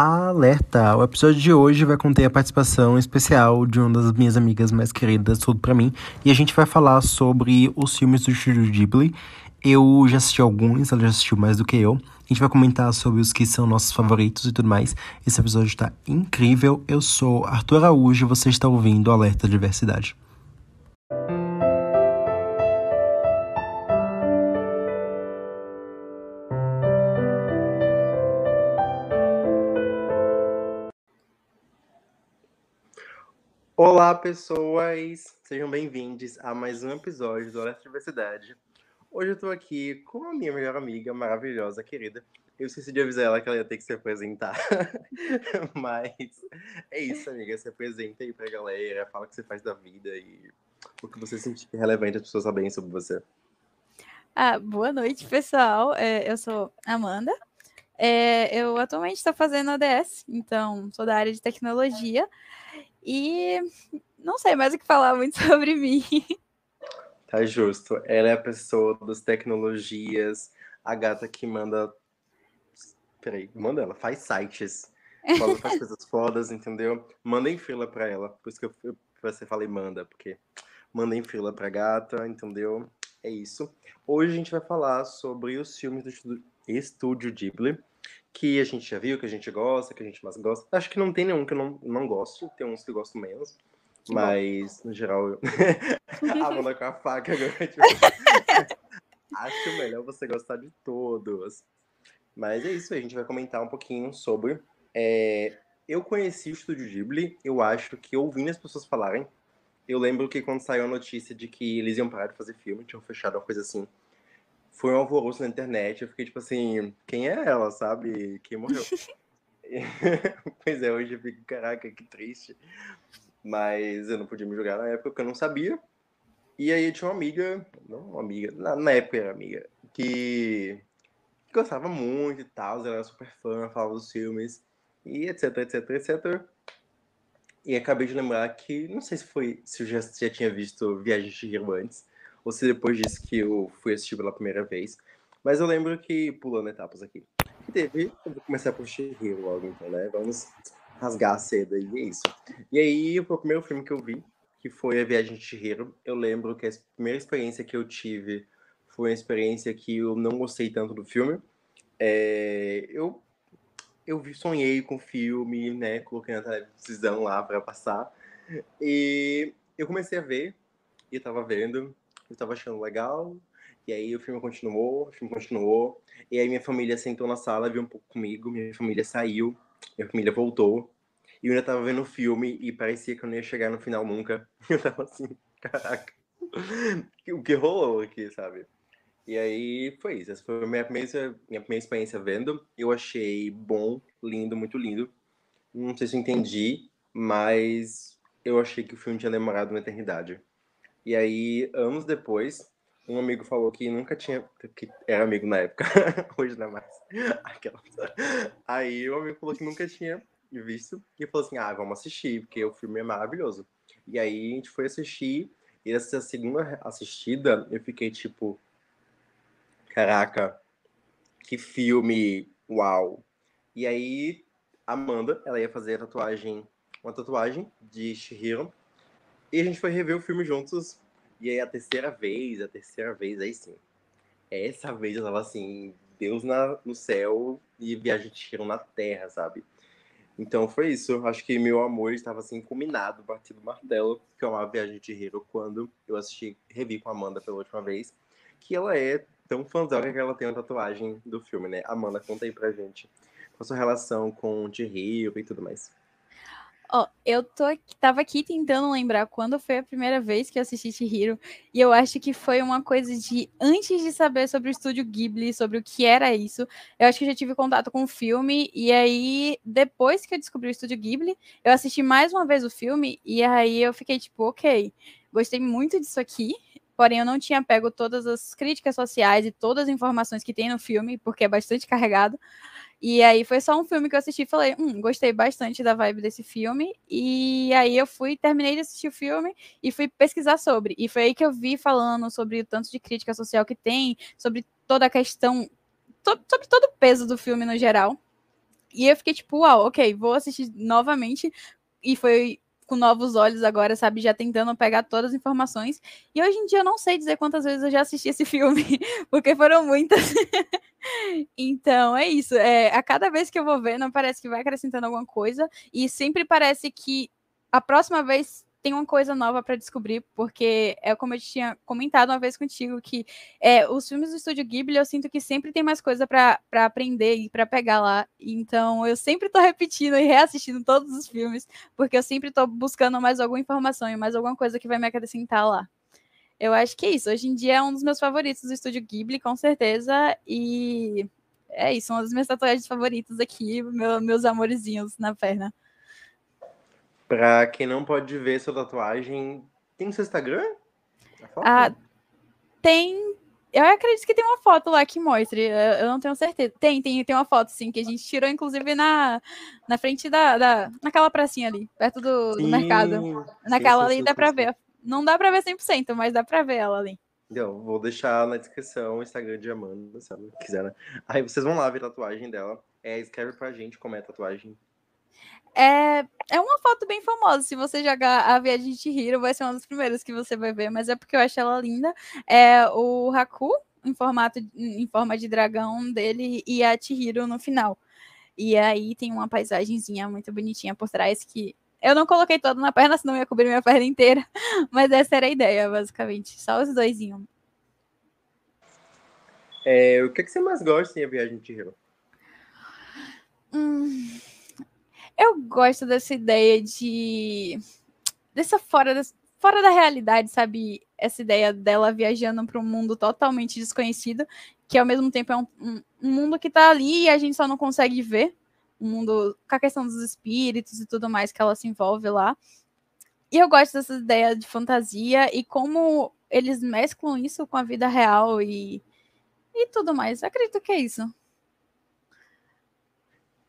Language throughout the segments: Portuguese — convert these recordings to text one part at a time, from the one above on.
Alerta! O episódio de hoje vai conter a participação especial de uma das minhas amigas mais queridas, tudo para mim, e a gente vai falar sobre os filmes do Estúdio Ghibli. Eu já assisti alguns, ela já assistiu mais do que eu. A gente vai comentar sobre os que são nossos favoritos e tudo mais. Esse episódio está incrível. Eu sou Arthur Araújo e você está ouvindo Alerta Diversidade. Olá, pessoas! Sejam bem-vindos a mais um episódio do Alerta Diversidade. Hoje eu tô aqui com a minha melhor amiga, maravilhosa, querida. Eu esqueci de avisar ela que ela ia ter que se apresentar. Mas é isso, amiga. Se apresenta aí pra galera, fala o que você faz da vida e o que você sentir relevante as pessoas saberem sobre você. Ah, boa noite, pessoal. É, eu sou Amanda. É, eu atualmente estou fazendo ADS, então sou da área de tecnologia. E não sei mais o que falar muito sobre mim. Tá justo. Ela é a pessoa das tecnologias, a gata que manda. Peraí, manda ela, faz sites. Fala, faz coisas fodas, entendeu? Manda em fila pra ela. Por isso que eu, você falei manda, porque manda em fila pra gata, entendeu? É isso. Hoje a gente vai falar sobre os filmes do Estúdio Ghibli que a gente já viu, que a gente gosta, que a gente mais gosta. Acho que não tem nenhum que eu não, não gosto, tem uns que eu gosto menos. Mas, no geral, eu. a mão com a faca agora. Tipo... Acho melhor você gostar de todos. Mas é isso, a gente vai comentar um pouquinho sobre. É... Eu conheci o Estúdio Ghibli, eu acho que ouvindo as pessoas falarem. Eu lembro que quando saiu a notícia de que eles iam parar de fazer filme, tinham fechado uma coisa assim foi um alvoroço na internet. Eu fiquei tipo assim, quem é ela, sabe? Quem morreu? pois é, hoje eu fico, caraca, que triste. Mas eu não podia me julgar na época porque eu não sabia. E aí eu tinha uma amiga, não uma amiga, na, na época era amiga, que, que gostava muito e tal, ela era super fã, falava dos filmes, e etc, etc, etc. E acabei de lembrar que, não sei se foi, se eu já, já tinha visto Viagem de Hiro antes, ou se depois disso que eu fui assistir pela primeira vez. Mas eu lembro que, pulando etapas aqui, que teve, eu vou começar por Shihiro logo, então, né? Vamos rasgar a seda e é isso. E aí, foi o primeiro filme que eu vi, que foi A Viagem de Shihiro. Eu lembro que a primeira experiência que eu tive foi uma experiência que eu não gostei tanto do filme. É, eu eu sonhei com o filme, né? Coloquei na televisão lá para passar. E eu comecei a ver, e eu tava vendo, eu tava achando legal. E aí o filme continuou, o filme continuou. E aí minha família sentou na sala, viu um pouco comigo, minha família saiu, minha família voltou. E eu ainda tava vendo o filme e parecia que eu não ia chegar no final nunca. Eu tava assim, caraca. O que rolou aqui, sabe? E aí foi isso. Essa foi a minha primeira, minha primeira experiência vendo. Eu achei bom, lindo, muito lindo. Não sei se eu entendi, mas eu achei que o filme tinha demorado uma eternidade. E aí, anos depois, um amigo falou que nunca tinha. que era amigo na época, hoje não é mais. Aquela... Aí o amigo falou que nunca tinha visto e falou assim: ah, vamos assistir, porque o filme é maravilhoso. E aí a gente foi assistir, e essa segunda assistida eu fiquei tipo: caraca, que filme, uau. E aí, Amanda, ela ia fazer a tatuagem, uma tatuagem de Shihiro, e a gente foi rever o filme juntos. E aí a terceira vez, a terceira vez, aí sim. Essa vez eu tava assim, Deus na, no céu e viagem de na terra, sabe? Então foi isso. Acho que meu amor estava assim combinado, batido martelo, que eu amava Viagem de Hero quando eu assisti, revi com a Amanda pela última vez, que ela é tão fãzoca que ela tem uma tatuagem do filme, né? Amanda, conta aí pra gente. A sua relação com de Hero e tudo mais? Ó, eu tô, tava aqui tentando lembrar quando foi a primeira vez que eu assisti Chihiro, e eu acho que foi uma coisa de antes de saber sobre o estúdio Ghibli, sobre o que era isso, eu acho que eu já tive contato com o filme, e aí depois que eu descobri o estúdio Ghibli, eu assisti mais uma vez o filme, e aí eu fiquei tipo, ok, gostei muito disso aqui, porém eu não tinha pego todas as críticas sociais e todas as informações que tem no filme, porque é bastante carregado. E aí foi só um filme que eu assisti e falei, hum, gostei bastante da vibe desse filme. E aí eu fui, terminei de assistir o filme e fui pesquisar sobre. E foi aí que eu vi falando sobre o tanto de crítica social que tem, sobre toda a questão, sobre todo o peso do filme no geral. E eu fiquei tipo, uau, ok, vou assistir novamente. E foi com novos olhos agora, sabe? Já tentando pegar todas as informações. E hoje em dia eu não sei dizer quantas vezes eu já assisti esse filme, porque foram muitas. então é isso. É, a cada vez que eu vou ver, não parece que vai acrescentando alguma coisa. E sempre parece que a próxima vez tem uma coisa nova para descobrir, porque é como eu tinha comentado uma vez contigo, que é, os filmes do Estúdio Ghibli eu sinto que sempre tem mais coisa para aprender e para pegar lá. Então eu sempre estou repetindo e reassistindo todos os filmes, porque eu sempre estou buscando mais alguma informação e mais alguma coisa que vai me acrescentar lá. Eu acho que é isso. Hoje em dia é um dos meus favoritos do Estúdio Ghibli, com certeza. E é isso, uma das minhas tatuagens favoritas aqui, meu, meus amorezinhos na perna. Pra quem não pode ver sua tatuagem, tem seu Instagram? Ah, tem. Eu acredito que tem uma foto lá que mostre. Eu não tenho certeza. Tem, tem, tem uma foto, sim, que a gente tirou, inclusive, na, na frente da, da. naquela pracinha ali, perto do, sim, do mercado. Naquela sim, sim, ali dá pra ver. Não dá pra ver 100%, mas dá pra ver ela ali. Então, vou deixar na descrição o Instagram de Amanda, se ela quiser, né? Aí vocês vão lá ver a tatuagem dela. É, escreve pra gente como é a tatuagem é, é uma foto bem famosa. Se você jogar a Viagem de Hiro, vai ser uma das primeiras que você vai ver, mas é porque eu acho ela linda. É o Haku, em, formato, em forma de dragão dele, e a Chihiro no final. E aí tem uma paisagenzinha muito bonitinha por trás que eu não coloquei toda na perna, senão ia cobrir minha perna inteira. Mas essa era a ideia, basicamente. Só os dois. É, o que, é que você mais gosta em A Viagem de Hiro? Hum, eu gosto dessa ideia de. dessa fora, fora da realidade, sabe? Essa ideia dela viajando para um mundo totalmente desconhecido, que ao mesmo tempo é um, um, um mundo que está ali e a gente só não consegue ver. Um mundo com a questão dos espíritos e tudo mais que ela se envolve lá. E eu gosto dessa ideia de fantasia e como eles mesclam isso com a vida real e, e tudo mais. Eu acredito que é isso.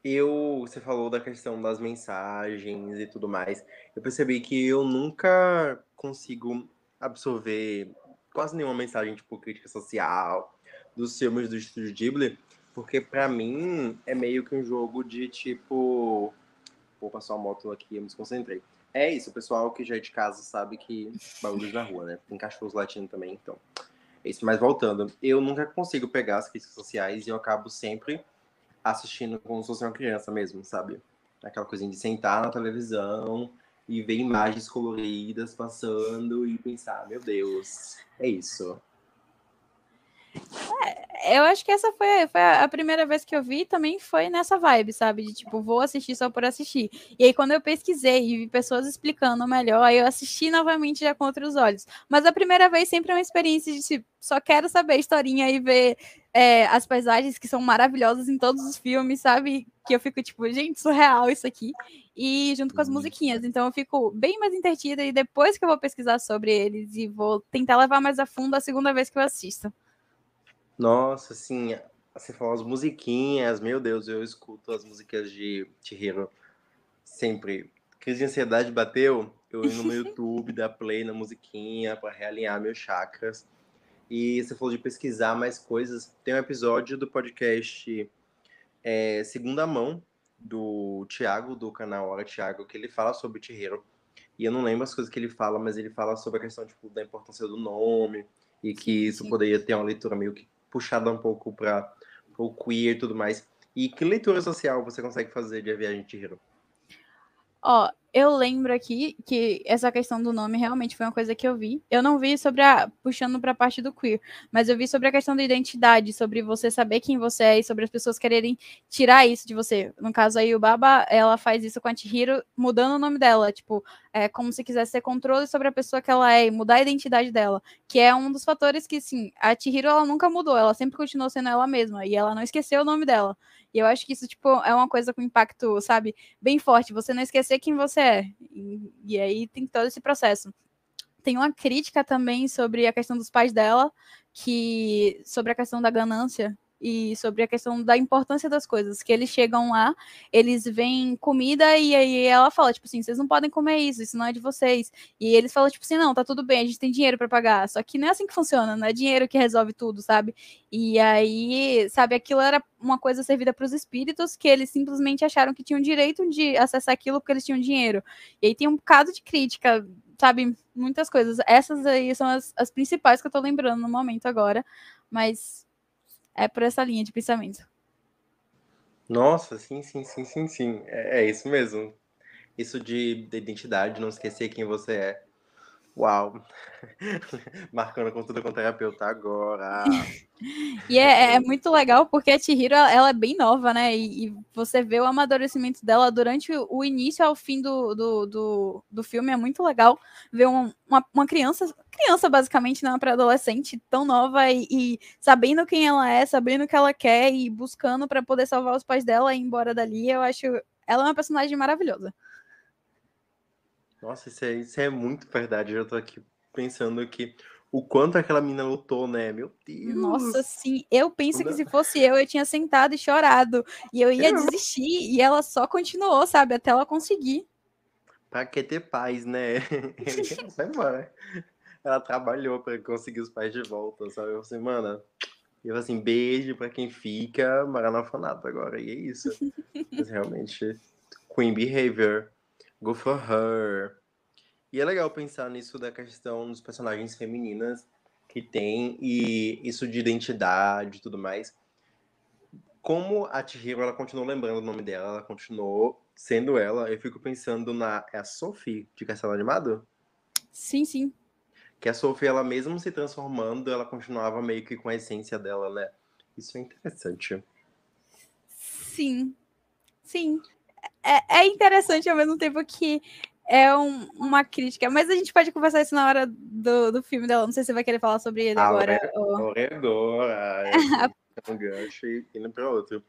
Eu, você falou da questão das mensagens e tudo mais. Eu percebi que eu nunca consigo absorver quase nenhuma mensagem, tipo, crítica social dos filmes do Estúdio Ghibli, porque para mim é meio que um jogo de tipo. Vou passar uma moto aqui, eu me desconcentrei. É isso, o pessoal que já é de casa sabe que barulhos na rua, né? Tem cachorros latindo também, então. É isso, mas voltando, eu nunca consigo pegar as críticas sociais e eu acabo sempre assistindo como se fosse uma criança mesmo, sabe? Aquela coisinha de sentar na televisão e ver imagens coloridas passando e pensar, meu Deus, é isso. É, eu acho que essa foi, foi, a primeira vez que eu vi, também foi nessa vibe, sabe? De tipo, vou assistir só por assistir. E aí, quando eu pesquisei e vi pessoas explicando melhor, aí eu assisti novamente já com outros olhos. Mas a primeira vez sempre é uma experiência de tipo, só quero saber a historinha e ver é, as paisagens que são maravilhosas em todos os filmes, sabe? Que eu fico tipo, gente, surreal isso aqui. E junto com as musiquinhas. Então eu fico bem mais entretida e depois que eu vou pesquisar sobre eles e vou tentar levar mais a fundo a segunda vez que eu assisto. Nossa, assim, você falou as musiquinhas, meu Deus, eu escuto as músicas de Chihiro sempre. Crise de ansiedade bateu, eu indo no YouTube, dar play na musiquinha para realinhar meus chakras. E você falou de pesquisar mais coisas. Tem um episódio do podcast é, Segunda Mão, do Thiago, do canal Hora Thiago, que ele fala sobre Chihiro. E eu não lembro as coisas que ele fala, mas ele fala sobre a questão tipo, da importância do nome e que isso poderia ter uma leitura meio que puxada um pouco para o queer e tudo mais. E que leitura social você consegue fazer de A Viagem de Hiro? Ó, eu lembro aqui que essa questão do nome realmente foi uma coisa que eu vi. Eu não vi sobre a. puxando para a parte do queer, mas eu vi sobre a questão da identidade, sobre você saber quem você é e sobre as pessoas quererem tirar isso de você. No caso aí, o Baba, ela faz isso com a Chihiro, mudando o nome dela. Tipo, é como se quisesse ter controle sobre a pessoa que ela é e mudar a identidade dela. Que é um dos fatores que, sim, a Chihiro ela nunca mudou, ela sempre continuou sendo ela mesma e ela não esqueceu o nome dela. E eu acho que isso, tipo, é uma coisa com impacto, sabe, bem forte. Você não esquecer quem você é. E, e aí tem todo esse processo. Tem uma crítica também sobre a questão dos pais dela, que sobre a questão da ganância, e sobre a questão da importância das coisas. Que eles chegam lá, eles veem comida e aí ela fala, tipo assim, vocês não podem comer isso, isso não é de vocês. E eles falam, tipo assim, não, tá tudo bem, a gente tem dinheiro para pagar. Só que não é assim que funciona, não é dinheiro que resolve tudo, sabe? E aí, sabe, aquilo era uma coisa servida para os espíritos que eles simplesmente acharam que tinham direito de acessar aquilo porque eles tinham dinheiro. E aí tem um bocado de crítica sabe, muitas coisas. Essas aí são as, as principais que eu tô lembrando no momento agora, mas é por essa linha de pensamento. Nossa, sim, sim, sim, sim, sim. É, é isso mesmo. Isso de, de identidade, não esquecer quem você é. Uau! Marcando consulta com terapeuta agora. e é, é, muito legal porque a Chihiro, ela é bem nova, né? E, e, você vê o amadurecimento dela durante o início ao fim do, do, do, do filme. É muito legal ver um, uma, uma criança, criança basicamente, né, pré-adolescente, tão nova e, e, sabendo quem ela é, sabendo o que ela quer e buscando para poder salvar os pais dela e ir embora dali. Eu acho ela é uma personagem maravilhosa. Nossa, isso é, isso é muito verdade. Eu tô aqui pensando que o quanto aquela mina lutou, né? Meu Deus. Nossa, sim. Eu penso que se fosse eu, eu tinha sentado e chorado. E eu ia desistir. E ela só continuou, sabe? Até ela conseguir. Pra que ter paz, né? Vai embora. Ela trabalhou para conseguir os pais de volta, sabe? Eu falei, mano. Eu assim, beijo para quem fica, Maranofonato agora. E é isso. Mas realmente, Queen Behavior. Go for her. E é legal pensar nisso da questão dos personagens femininas que tem e isso de identidade e tudo mais. Como a Chihiro, ela continuou lembrando o nome dela, ela continuou sendo ela, eu fico pensando na... É a Sophie, de Castelo Animado? Sim, sim. Que a Sophie, ela mesmo se transformando, ela continuava meio que com a essência dela, né? Isso é interessante. Sim. Sim é, é interessante ao mesmo tempo que é um, uma crítica. Mas a gente pode conversar isso na hora do, do filme dela. Não sei se você vai querer falar sobre ele agora. Corredora. É um gancho e indo para outro.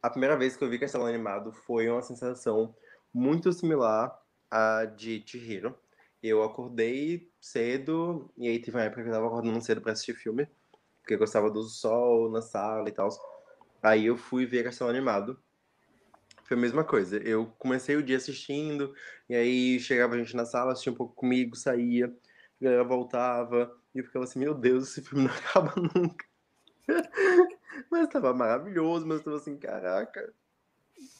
A primeira vez que eu vi Castelo Animado foi uma sensação muito similar à de Chihiro. Eu acordei cedo, e aí teve uma época que eu tava acordando cedo para assistir filme, porque eu gostava do sol na sala e tal. Aí eu fui ver Castelo Animado. Foi a mesma coisa. Eu comecei o dia assistindo, e aí chegava a gente na sala, assistia um pouco comigo, saía, a galera voltava, e eu ficava assim, meu Deus, esse filme não acaba nunca. mas tava maravilhoso, mas eu tava assim, caraca,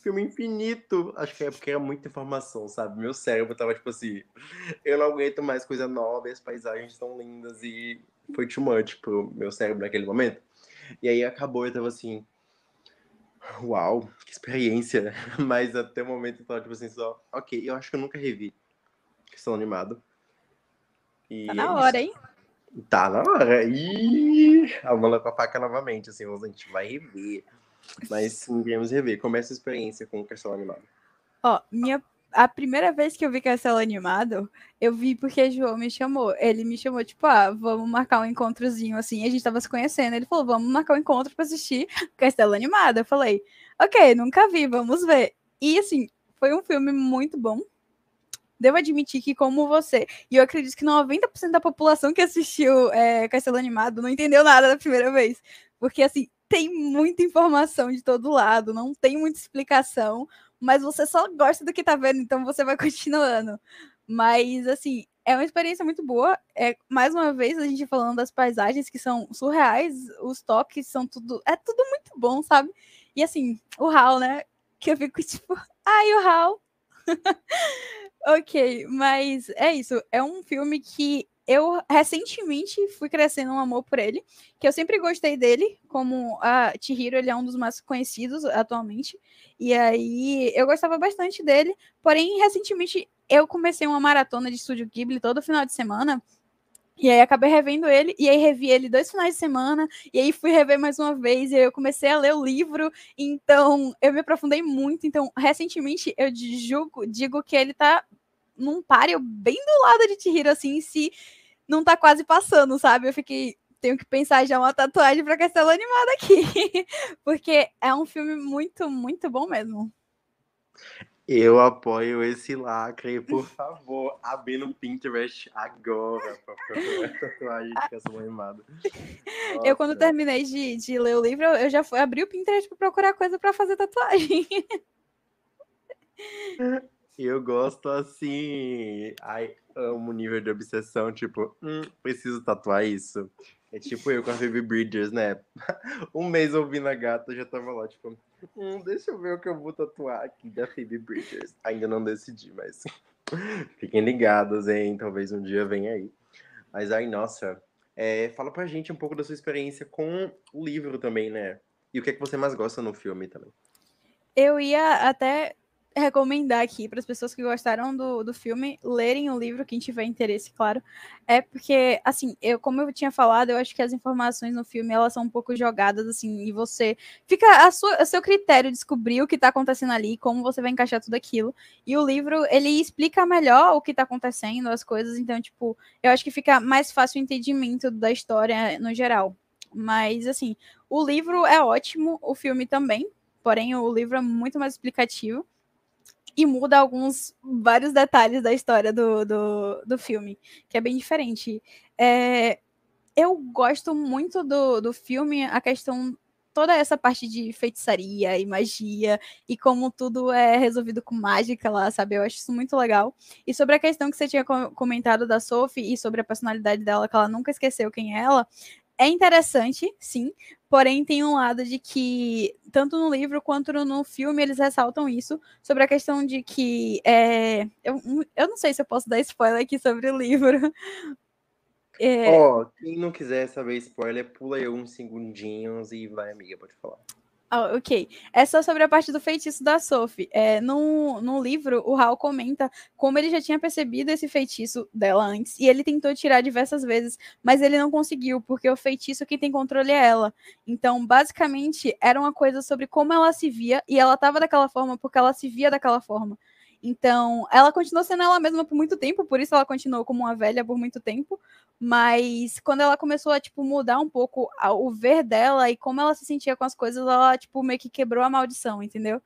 filme infinito. Acho que é porque era muita informação, sabe? Meu cérebro tava tipo assim, eu não aguento mais coisa nova, as paisagens tão lindas, e foi too much pro meu cérebro naquele momento. E aí acabou, eu tava assim, Uau, que experiência. Mas até o momento eu tava tipo assim, só, ok, eu acho que eu nunca revi Questão Animado. E tá na é hora, hein? Tá na hora. Ih, a mala com a faca novamente, assim, a gente vai rever. Mas sim, queremos rever. Como é essa experiência com o Castelo Animado? Ó, minha a primeira vez que eu vi Castelo Animado, eu vi porque João me chamou. Ele me chamou, tipo, ah, vamos marcar um encontrozinho assim. A gente tava se conhecendo. Ele falou, vamos marcar um encontro pra assistir Castelo Animado. Eu falei, ok, nunca vi, vamos ver. E assim, foi um filme muito bom. Devo admitir que, como você, e eu acredito que 90% da população que assistiu é, Castelo Animado não entendeu nada da primeira vez. Porque, assim, tem muita informação de todo lado, não tem muita explicação, mas você só gosta do que tá vendo, então você vai continuando. Mas, assim, é uma experiência muito boa. É, mais uma vez, a gente falando das paisagens que são surreais, os toques são tudo. É tudo muito bom, sabe? E assim, o Hal, né? Que eu fico tipo, ai, o Hal. ok, mas é isso. É um filme que eu recentemente fui crescendo um amor por ele, que eu sempre gostei dele, como a Chihiro, ele é um dos mais conhecidos atualmente, e aí eu gostava bastante dele, porém recentemente eu comecei uma maratona de Estúdio Ghibli todo final de semana, e aí acabei revendo ele, e aí revi ele dois finais de semana, e aí fui rever mais uma vez, e aí eu comecei a ler o livro, então eu me aprofundei muito, então recentemente eu digo, digo que ele tá num páreo bem do lado de Chihiro, assim, se não tá quase passando, sabe? Eu fiquei, tenho que pensar já uma tatuagem para Castelo Animado aqui, porque é um filme muito, muito bom mesmo. Eu apoio esse lacre, por favor, abri no Pinterest agora pra procurar tatuagem de canção animada. Eu, quando terminei de, de ler o livro, eu já fui abri o Pinterest pra procurar coisa pra fazer tatuagem. Eu gosto assim. Ai, amo nível de obsessão. Tipo, hum, preciso tatuar isso. É tipo eu com a Phoebe Bridgers, né? Um mês ouvindo a gata, já tava lá, tipo, hum, deixa eu ver o que eu vou tatuar aqui da Phoebe Bridgers. Ainda não decidi, mas fiquem ligados, hein? Talvez um dia venha aí. Mas aí, nossa, é, fala pra gente um pouco da sua experiência com o livro também, né? E o que é que você mais gosta no filme também? Eu ia até recomendar aqui para as pessoas que gostaram do, do filme lerem o livro, quem tiver interesse, claro. É porque, assim, eu, como eu tinha falado, eu acho que as informações no filme elas são um pouco jogadas, assim, e você fica a, sua, a seu critério descobrir o que está acontecendo ali, como você vai encaixar tudo aquilo. E o livro, ele explica melhor o que está acontecendo, as coisas, então, tipo, eu acho que fica mais fácil o entendimento da história no geral. Mas, assim, o livro é ótimo, o filme também, porém o livro é muito mais explicativo e muda alguns, vários detalhes da história do, do, do filme, que é bem diferente. É, eu gosto muito do, do filme, a questão, toda essa parte de feitiçaria e magia, e como tudo é resolvido com mágica lá, sabe? Eu acho isso muito legal. E sobre a questão que você tinha comentado da Sophie e sobre a personalidade dela, que ela nunca esqueceu quem é ela, é interessante, sim, porém tem um lado de que, tanto no livro quanto no filme, eles ressaltam isso, sobre a questão de que. É, eu, eu não sei se eu posso dar spoiler aqui sobre o livro. É... Quem não quiser saber spoiler, pula aí uns segundinhos e vai, amiga, pode falar. Ah, ok. É só sobre a parte do feitiço da Sophie. É, no, no livro, o Hal comenta como ele já tinha percebido esse feitiço dela antes, e ele tentou tirar diversas vezes, mas ele não conseguiu, porque o feitiço quem tem controle é ela. Então, basicamente, era uma coisa sobre como ela se via, e ela estava daquela forma porque ela se via daquela forma. Então, ela continuou sendo ela mesma por muito tempo, por isso ela continuou como uma velha por muito tempo. Mas quando ela começou a, tipo, mudar um pouco o ver dela e como ela se sentia com as coisas, ela, tipo, meio que quebrou a maldição, entendeu?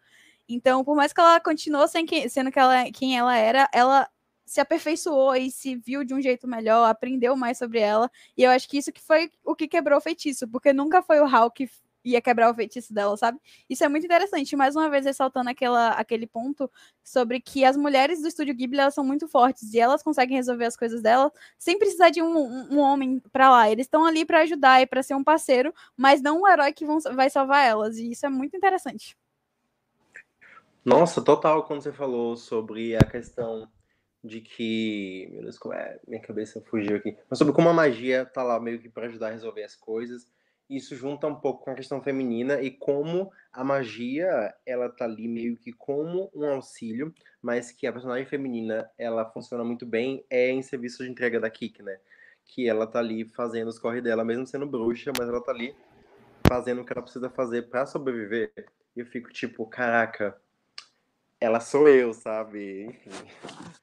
Então, por mais que ela continuou sendo que ela, quem ela era, ela se aperfeiçoou e se viu de um jeito melhor, aprendeu mais sobre ela. E eu acho que isso que foi o que quebrou o feitiço, porque nunca foi o que ia quebrar o feitiço dela, sabe? Isso é muito interessante. Mais uma vez, ressaltando aquela, aquele ponto sobre que as mulheres do estúdio Ghibli elas são muito fortes e elas conseguem resolver as coisas dela sem precisar de um, um, homem para lá. Eles estão ali para ajudar e para ser um parceiro, mas não um herói que vão, vai salvar elas. E isso é muito interessante. Nossa, total, quando você falou sobre a questão de que. Meu Deus, como é? Minha cabeça fugiu aqui. Mas sobre como a magia tá lá meio que para ajudar a resolver as coisas isso junta um pouco com a questão feminina e como a magia ela tá ali meio que como um auxílio, mas que a personagem feminina ela funciona muito bem é em serviço de entrega da Kik, né? Que ela tá ali fazendo os corre dela, mesmo sendo bruxa, mas ela tá ali fazendo o que ela precisa fazer para sobreviver. E eu fico tipo, caraca, ela sou eu, sabe? Enfim,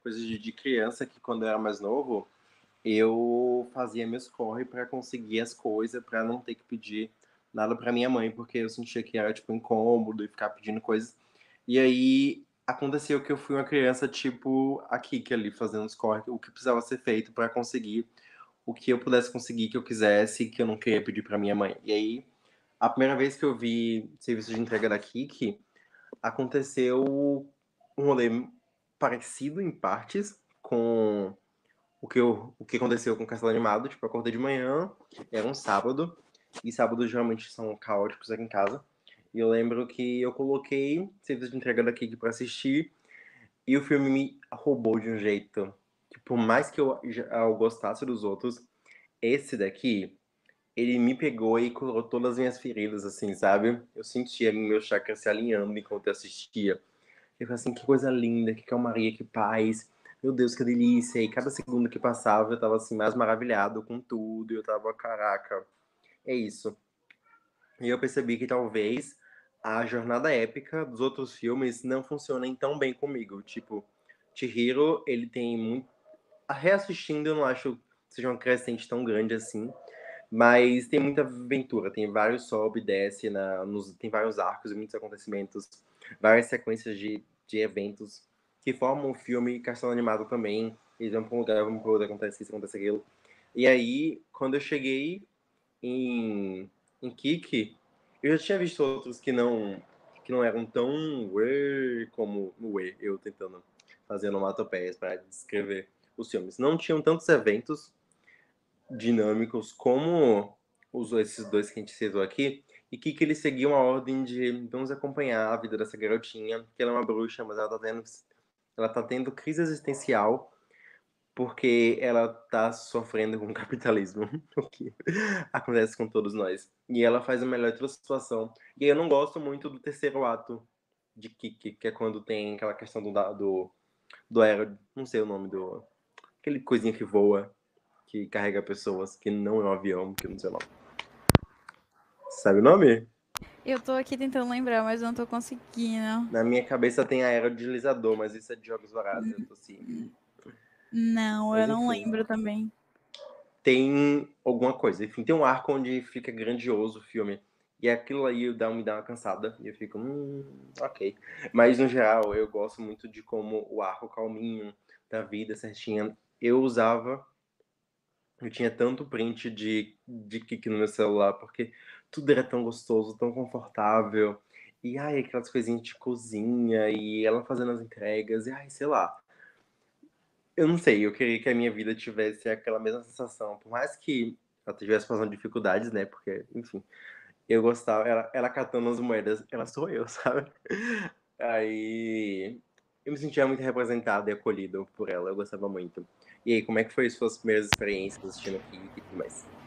coisas de, criança que quando eu era mais novo, eu fazia meus corre para conseguir as coisas, para não ter que pedir nada para minha mãe, porque eu sentia que era tipo incômodo e ficar pedindo coisas. E aí aconteceu que eu fui uma criança tipo a Kiki ali fazendo os corre, o que precisava ser feito para conseguir o que eu pudesse conseguir que eu quisesse, que eu não queria pedir para minha mãe. E aí a primeira vez que eu vi serviço de entrega da Kiki, aconteceu um rolê parecido em partes com o que, eu, o que aconteceu com o Castelo Animado. Tipo, eu acordei de manhã, era um sábado, e sábados geralmente são caóticos aqui em casa. E eu lembro que eu coloquei serviço de entrega da Kik pra assistir, e o filme me roubou de um jeito. Que por mais que eu, eu gostasse dos outros, esse daqui, ele me pegou e curou todas as minhas feridas, assim, sabe? Eu sentia meu chakra se alinhando enquanto eu assistia. Eu falei assim, que coisa linda, que calmaria, que paz meu Deus, que delícia. E cada segundo que passava eu tava assim, mais maravilhado com tudo. E eu tava, caraca, é isso. E eu percebi que talvez a jornada épica dos outros filmes não funcionem tão bem comigo. Tipo, Chihiro, ele tem muito. Reassistindo, eu não acho que seja uma crescente tão grande assim. Mas tem muita aventura, tem vários sobe e desce, na, nos, tem vários arcos e muitos acontecimentos, várias sequências de de eventos que formam o filme Castelo Animado também. Eles vão para um lugar, vão para outro, acontece isso, acontece aquilo. E aí, quando eu cheguei em, em Kiki, eu já tinha visto outros que não que não eram tão uê, como o E, eu tentando fazer onomatopeias para descrever os filmes. Não tinham tantos eventos dinâmicos como os, esses dois que a gente citou aqui, e que, que eles seguiam a ordem de vamos acompanhar a vida dessa garotinha, que ela é uma bruxa, mas ela tá tendo, ela tá tendo crise existencial porque ela tá sofrendo com o capitalismo, o que acontece com todos nós. E ela faz a melhor situação. E eu não gosto muito do terceiro ato de Kiki, que é quando tem aquela questão do, do, do aero, não sei o nome do. aquele coisinha que voa, que carrega pessoas, que não é um avião, que não sei o nome. Sabe o nome? Eu tô aqui tentando lembrar, mas não tô conseguindo. Na minha cabeça tem aerodeslizador, mas isso é de jogos vorazes, eu tô assim. Não, mas, eu não enfim, lembro também. Tem alguma coisa. Enfim, tem um arco onde fica grandioso o filme. E aquilo aí dá, me dá uma cansada. E eu fico, hum, ok. Mas no geral, eu gosto muito de como o arco calminho da vida certinha. Eu usava. Eu tinha tanto print de, de kick no meu celular, porque tudo era tão gostoso, tão confortável. E ai, aquelas coisinhas de cozinha, e ela fazendo as entregas, e ai, sei lá. Eu não sei, eu queria que a minha vida tivesse aquela mesma sensação. Por mais que ela estivesse passando dificuldades, né? Porque, enfim, eu gostava, ela, ela catando as moedas, ela sou eu, sabe? Aí eu me sentia muito representado e acolhido por ela, eu gostava muito. E aí, como é que foi as suas primeiras experiências assistindo aqui e tudo mais?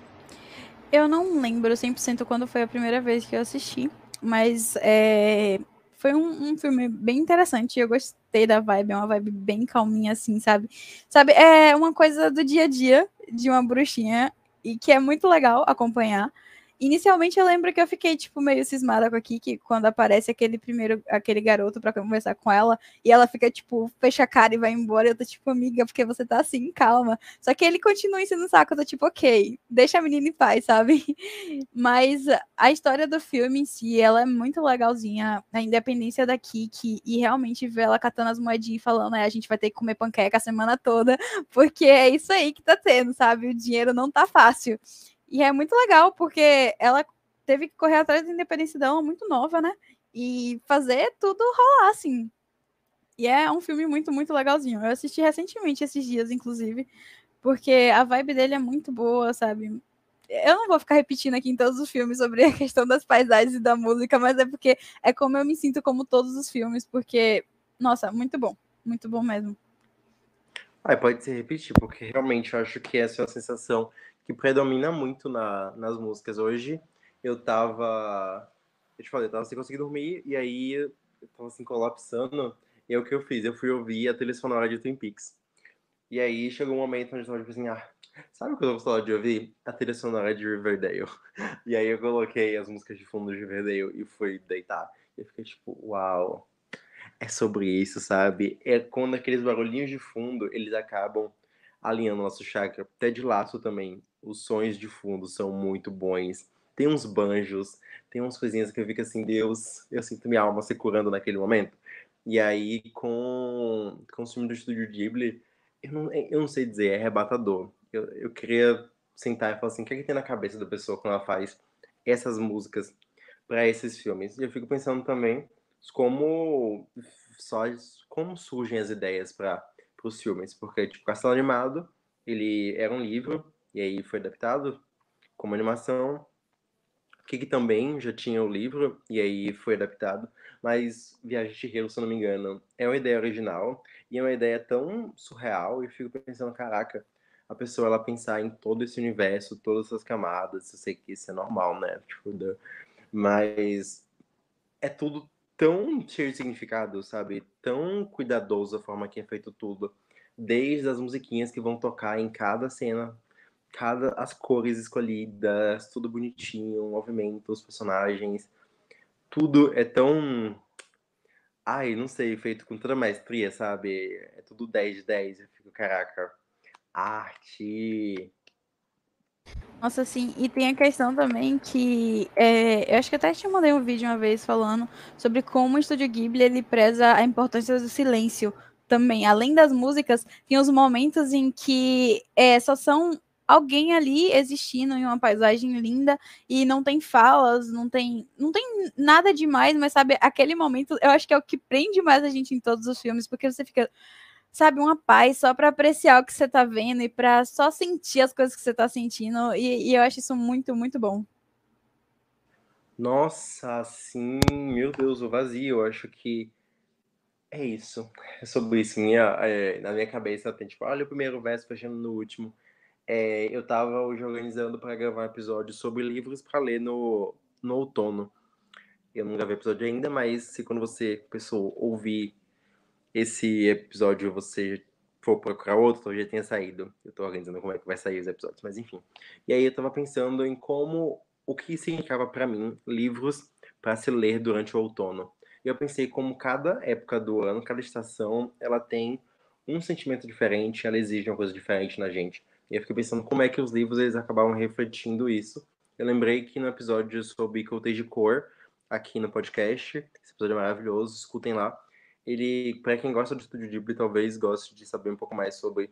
Eu não lembro 100% quando foi a primeira vez que eu assisti, mas é, foi um, um, filme bem interessante. Eu gostei da vibe, é uma vibe bem calminha, assim, sabe? Sabe, é uma coisa do dia a dia de uma bruxinha e que é muito legal acompanhar. Inicialmente eu lembro que eu fiquei, tipo, meio cismada com a Kiki quando aparece aquele primeiro, aquele garoto para conversar com ela, e ela fica, tipo, fecha a cara e vai embora. Eu tô, tipo, amiga, porque você tá assim, calma. Só que ele continua ensinando saco, eu tô, tipo, ok, deixa a menina em paz, sabe? Mas a história do filme em si, ela é muito legalzinha, a independência da Kiki, e realmente ver ela catando as moedinhas e falando, é, a gente vai ter que comer panqueca a semana toda, porque é isso aí que tá tendo, sabe? O dinheiro não tá fácil. E é muito legal, porque ela teve que correr atrás da independência dela muito nova, né? E fazer tudo rolar, assim. E é um filme muito, muito legalzinho. Eu assisti recentemente esses dias, inclusive, porque a vibe dele é muito boa, sabe? Eu não vou ficar repetindo aqui em todos os filmes sobre a questão das paisagens e da música, mas é porque é como eu me sinto como todos os filmes, porque, nossa, muito bom. Muito bom mesmo. Ah, pode se repetir, porque realmente eu acho que essa é a sensação que predomina muito na, nas músicas. Hoje eu tava. Eu te falei, eu tava sem conseguir dormir, e aí eu tava assim colapsando. E é o que eu fiz, eu fui ouvir a trilha sonora de Twin Peaks. E aí chegou um momento onde eu tava tipo assim, ah, sabe o que eu gostava de ouvir? A trilha sonora de Riverdale. E aí eu coloquei as músicas de fundo de Riverdale e fui deitar. E eu fiquei tipo, uau, é sobre isso, sabe? É quando aqueles barulhinhos de fundo, eles acabam alinhando nosso chakra. Até de laço também. Os sons de fundo são muito bons. Tem uns banjos, tem umas coisinhas que eu fico assim, Deus, eu sinto minha alma se curando naquele momento. E aí, com, com o filme do Estúdio Ghibli, eu não, eu não sei dizer, é arrebatador. Eu, eu queria sentar e falar assim, o que, é que tem na cabeça da pessoa quando ela faz essas músicas para esses filmes? E eu fico pensando também como só como surgem as ideias para os filmes, porque tipo Castelo Animado, ele era um livro e aí foi adaptado como animação. Que, também já tinha o livro e aí foi adaptado, mas Viagem de Chihiro, se eu não me engano, é uma ideia original e é uma ideia tão surreal e fico pensando, caraca, a pessoa ela pensar em todo esse universo, todas essas camadas, eu sei que isso é normal, né? Tipo, mas é tudo tão cheio de significado, sabe? Tão cuidadoso a forma que é feito tudo. Desde as musiquinhas que vão tocar em cada cena, cada as cores escolhidas, tudo bonitinho, o movimento, os personagens. Tudo é tão. Ai, não sei, feito com toda maestria, sabe? É tudo 10 de 10. Eu fico, caraca, arte. Nossa, sim, e tem a questão também que é, eu acho que até te mandei um vídeo uma vez falando sobre como o Estúdio Ghibli ele preza a importância do silêncio também. Além das músicas, tem os momentos em que é, só são alguém ali existindo em uma paisagem linda e não tem falas, não tem, não tem nada demais, mas sabe, aquele momento eu acho que é o que prende mais a gente em todos os filmes, porque você fica sabe, uma paz só para apreciar o que você tá vendo e para só sentir as coisas que você tá sentindo. E, e, eu acho isso muito, muito bom. Nossa, sim, meu Deus, o vazio. Eu acho que é isso. É sobre isso. Minha, é, na minha cabeça tem tipo, olha o primeiro verso fechando no último. É, eu tava hoje organizando para gravar um episódio sobre livros para ler no, no outono. Eu não gravei episódio ainda, mas se quando você, pessoa, ouvir esse episódio você for procurar outro, já tenha saído. Eu tô organizando como é que vai sair os episódios, mas enfim. E aí eu tava pensando em como, o que significava para mim livros para se ler durante o outono. Eu pensei como cada época do ano, cada estação, ela tem um sentimento diferente, ela exige uma coisa diferente na gente. E eu fiquei pensando como é que os livros eles acabavam refletindo isso. Eu lembrei que no episódio sobre Cottage Core, aqui no podcast, esse episódio é maravilhoso, escutem lá ele, para quem gosta do Estúdio Ghibli, talvez goste de saber um pouco mais sobre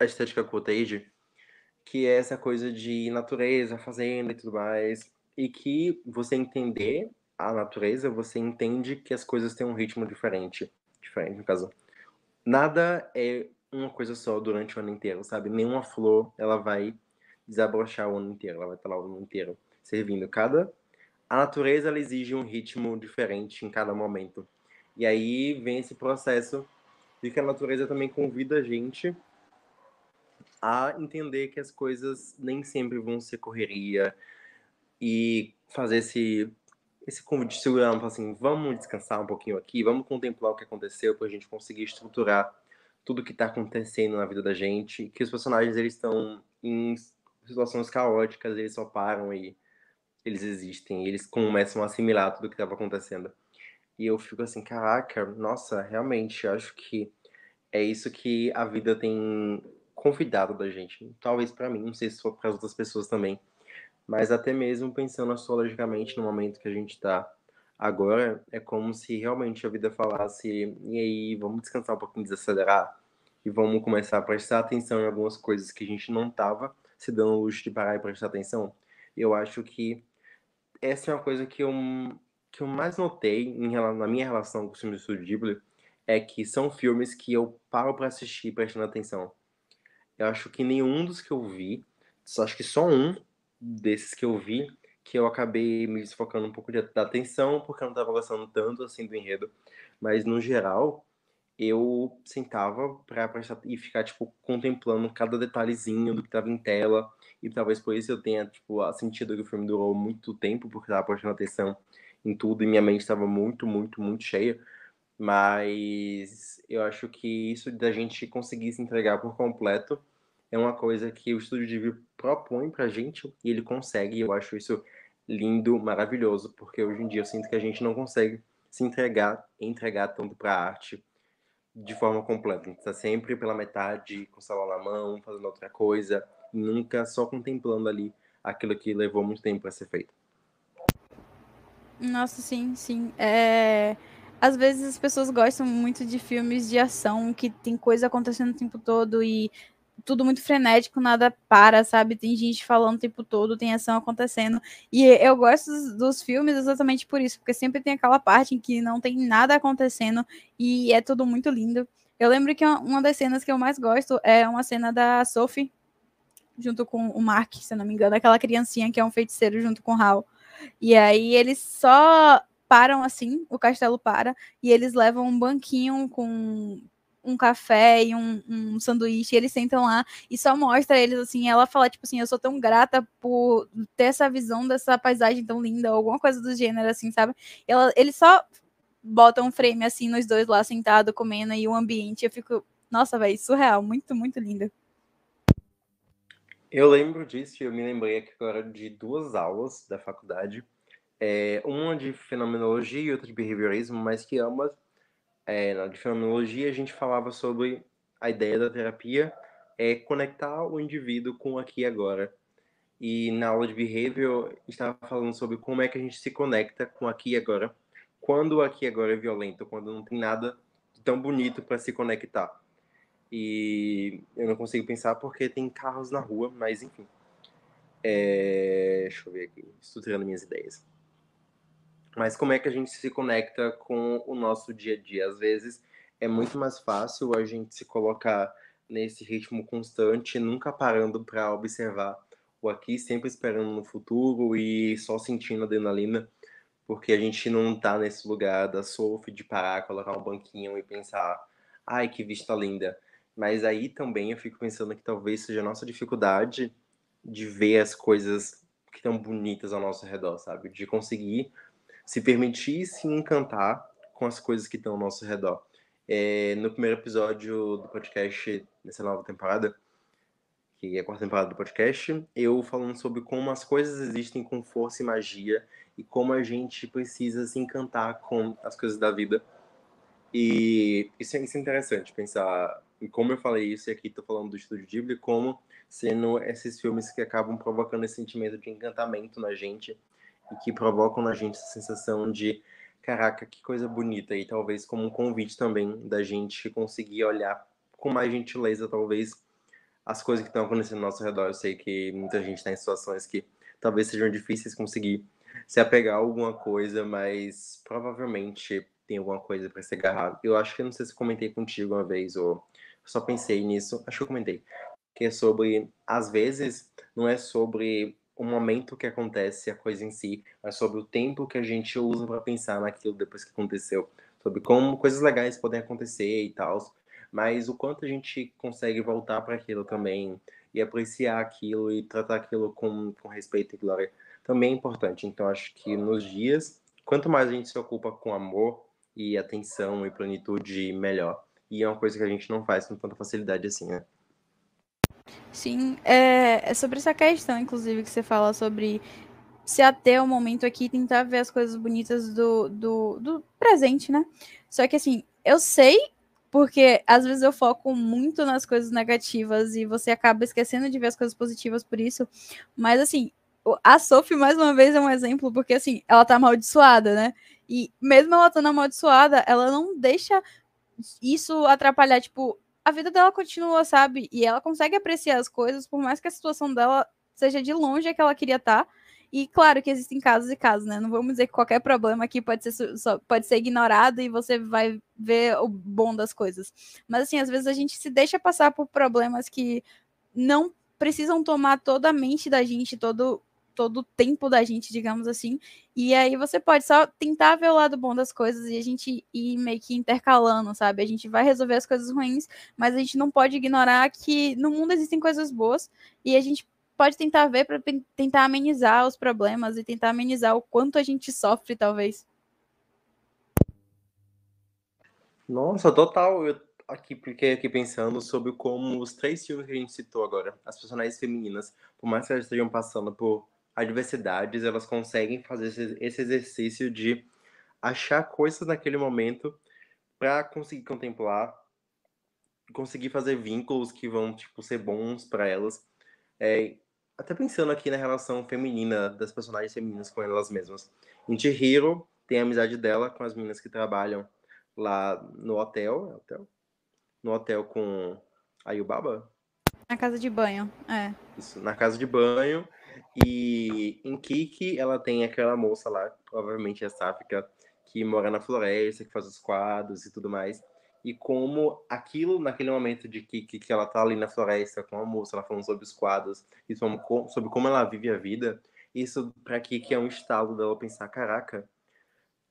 a estética cottage, que é essa coisa de natureza, fazenda e tudo mais, e que você entender a natureza, você entende que as coisas têm um ritmo diferente, diferente no caso. Nada é uma coisa só durante o ano inteiro, sabe? Nenhuma flor, ela vai desabrochar o ano inteiro, ela vai estar lá o ano inteiro servindo. Cada a natureza ela exige um ritmo diferente em cada momento. E aí vem esse processo de que a natureza também convida a gente a entender que as coisas nem sempre vão ser correria e fazer esse esse convite de segurança, assim, vamos descansar um pouquinho aqui, vamos contemplar o que aconteceu para a gente conseguir estruturar tudo que está acontecendo na vida da gente, que os personagens eles estão em situações caóticas, eles só param e eles existem, eles começam a assimilar tudo que estava acontecendo. E eu fico assim, caraca, nossa, realmente, acho que é isso que a vida tem convidado da gente. Talvez para mim, não sei se for para outras pessoas também. Mas até mesmo pensando astrologicamente no momento que a gente está agora, é como se realmente a vida falasse: e aí, vamos descansar um pouquinho, desacelerar e vamos começar a prestar atenção em algumas coisas que a gente não estava se dando o luxo de parar e prestar atenção. Eu acho que essa é uma coisa que eu que eu mais notei em, na minha relação com os filmes do Estúdio Ghibli é que são filmes que eu paro para assistir prestando atenção. Eu acho que nenhum dos que eu vi, acho que só um desses que eu vi que eu acabei me desfocando um pouco de, da atenção porque eu não estava gostando tanto assim do enredo, mas no geral eu sentava para prestar e ficar tipo contemplando cada detalhezinho do que estava em tela e talvez por isso eu tenha tipo sentido que o filme durou muito tempo porque estava prestando atenção em tudo e minha mente estava muito, muito, muito cheia. Mas eu acho que isso da gente conseguir se entregar por completo é uma coisa que o estúdio de vídeo propõe pra gente e ele consegue. E eu acho isso lindo, maravilhoso, porque hoje em dia eu sinto que a gente não consegue se entregar, entregar tanto para a arte de forma completa. A gente está sempre pela metade, com o celular na mão, fazendo outra coisa, nunca só contemplando ali aquilo que levou muito tempo para ser feito. Nossa, sim, sim. É... Às vezes as pessoas gostam muito de filmes de ação, que tem coisa acontecendo o tempo todo e tudo muito frenético, nada para, sabe? Tem gente falando o tempo todo, tem ação acontecendo. E eu gosto dos, dos, filmes exatamente por isso, porque sempre tem aquela parte em que não tem nada acontecendo e é tudo muito lindo. Eu lembro que uma das cenas que eu mais gosto é uma cena da Sophie, junto com o Mark, se não me engano, aquela criancinha que é um feiticeiro junto com o Hal. E aí eles só param assim, o castelo para, e eles levam um banquinho com um café e um, um sanduíche, e eles sentam lá e só mostra eles assim, ela fala, tipo assim, eu sou tão grata por ter essa visão dessa paisagem tão linda, ou alguma coisa do gênero, assim, sabe? Ela, eles só botam um frame assim nos dois lá sentado comendo e o ambiente, eu fico, nossa, velho, surreal, muito, muito lindo. Eu lembro disso, eu me lembrei aqui agora de duas aulas da faculdade, é, uma de fenomenologia e outra de behaviorismo, mas que ambas, é, na fenomenologia, a gente falava sobre a ideia da terapia é conectar o indivíduo com aqui e agora. E na aula de behavior, estava falando sobre como é que a gente se conecta com aqui e agora, quando o aqui e agora é violento, quando não tem nada tão bonito para se conectar. E eu não consigo pensar porque tem carros na rua, mas enfim. É... Deixa eu ver aqui, estou tirando minhas ideias. Mas como é que a gente se conecta com o nosso dia a dia? Às vezes é muito mais fácil a gente se colocar nesse ritmo constante, nunca parando para observar o aqui, sempre esperando no futuro e só sentindo adrenalina, porque a gente não está nesse lugar da surf de parar, colocar um banquinho e pensar, ai que vista linda. Mas aí também eu fico pensando que talvez seja a nossa dificuldade de ver as coisas que estão bonitas ao nosso redor, sabe? De conseguir se permitir se encantar com as coisas que estão ao nosso redor. É, no primeiro episódio do podcast nessa nova temporada, que é a quarta temporada do podcast, eu falando sobre como as coisas existem com força e magia e como a gente precisa se encantar com as coisas da vida. E isso é, isso é interessante, pensar em como eu falei isso, e aqui estou falando do Estúdio Ghibli, como sendo esses filmes que acabam provocando esse sentimento de encantamento na gente e que provocam na gente essa sensação de caraca, que coisa bonita, e talvez como um convite também da gente conseguir olhar com mais gentileza, talvez, as coisas que estão acontecendo ao nosso redor. Eu sei que muita gente está em situações que talvez sejam difíceis conseguir se apegar a alguma coisa, mas provavelmente tem alguma coisa para se agarrar. Eu acho que não sei se comentei contigo uma vez ou só pensei nisso, acho que eu comentei, que é sobre às vezes não é sobre o momento que acontece a coisa em si, mas sobre o tempo que a gente usa para pensar naquilo depois que aconteceu, sobre como coisas legais podem acontecer e tal, mas o quanto a gente consegue voltar para aquilo também e apreciar aquilo e tratar aquilo com, com respeito e glória também é importante. Então acho que nos dias, quanto mais a gente se ocupa com amor e atenção e plenitude, melhor. E é uma coisa que a gente não faz com tanta facilidade assim, né? Sim, é, é sobre essa questão, inclusive, que você fala sobre se até o momento aqui tentar ver as coisas bonitas do, do, do presente, né? Só que assim, eu sei porque às vezes eu foco muito nas coisas negativas e você acaba esquecendo de ver as coisas positivas por isso. Mas assim, a Sophie, mais uma vez, é um exemplo, porque assim, ela tá amaldiçoada, né? E mesmo ela estando amaldiçoada, ela não deixa isso atrapalhar, tipo, a vida dela continua, sabe? E ela consegue apreciar as coisas, por mais que a situação dela seja de longe a que ela queria estar. Tá. E claro que existem casos e casos, né? Não vamos dizer que qualquer problema aqui pode ser, só, pode ser ignorado e você vai ver o bom das coisas. Mas assim, às vezes a gente se deixa passar por problemas que não precisam tomar toda a mente da gente, todo todo o tempo da gente, digamos assim. E aí você pode só tentar ver o lado bom das coisas e a gente ir meio que intercalando, sabe? A gente vai resolver as coisas ruins, mas a gente não pode ignorar que no mundo existem coisas boas e a gente pode tentar ver para tentar amenizar os problemas e tentar amenizar o quanto a gente sofre, talvez. Nossa, total. Eu aqui porque aqui pensando sobre como os três filmes que a gente citou agora, as personagens femininas, por mais que elas estejam passando por adversidades, elas conseguem fazer esse, esse exercício de achar coisas naquele momento para conseguir contemplar, conseguir fazer vínculos que vão tipo ser bons para elas. É, até pensando aqui na relação feminina das personagens femininas com elas mesmas. Em Chihiro tem a amizade dela com as meninas que trabalham lá no hotel, é hotel no hotel com a Yubaba. Na casa de banho, é. Isso, na casa de banho. E em Kiki, ela tem aquela moça lá, provavelmente é sáfica, que mora na floresta, que faz os quadros e tudo mais. E como aquilo, naquele momento de Kiki, que ela tá ali na floresta com a moça, ela falando sobre os quadros e sobre como ela vive a vida, isso pra Kiki é um estalo dela pensar: caraca,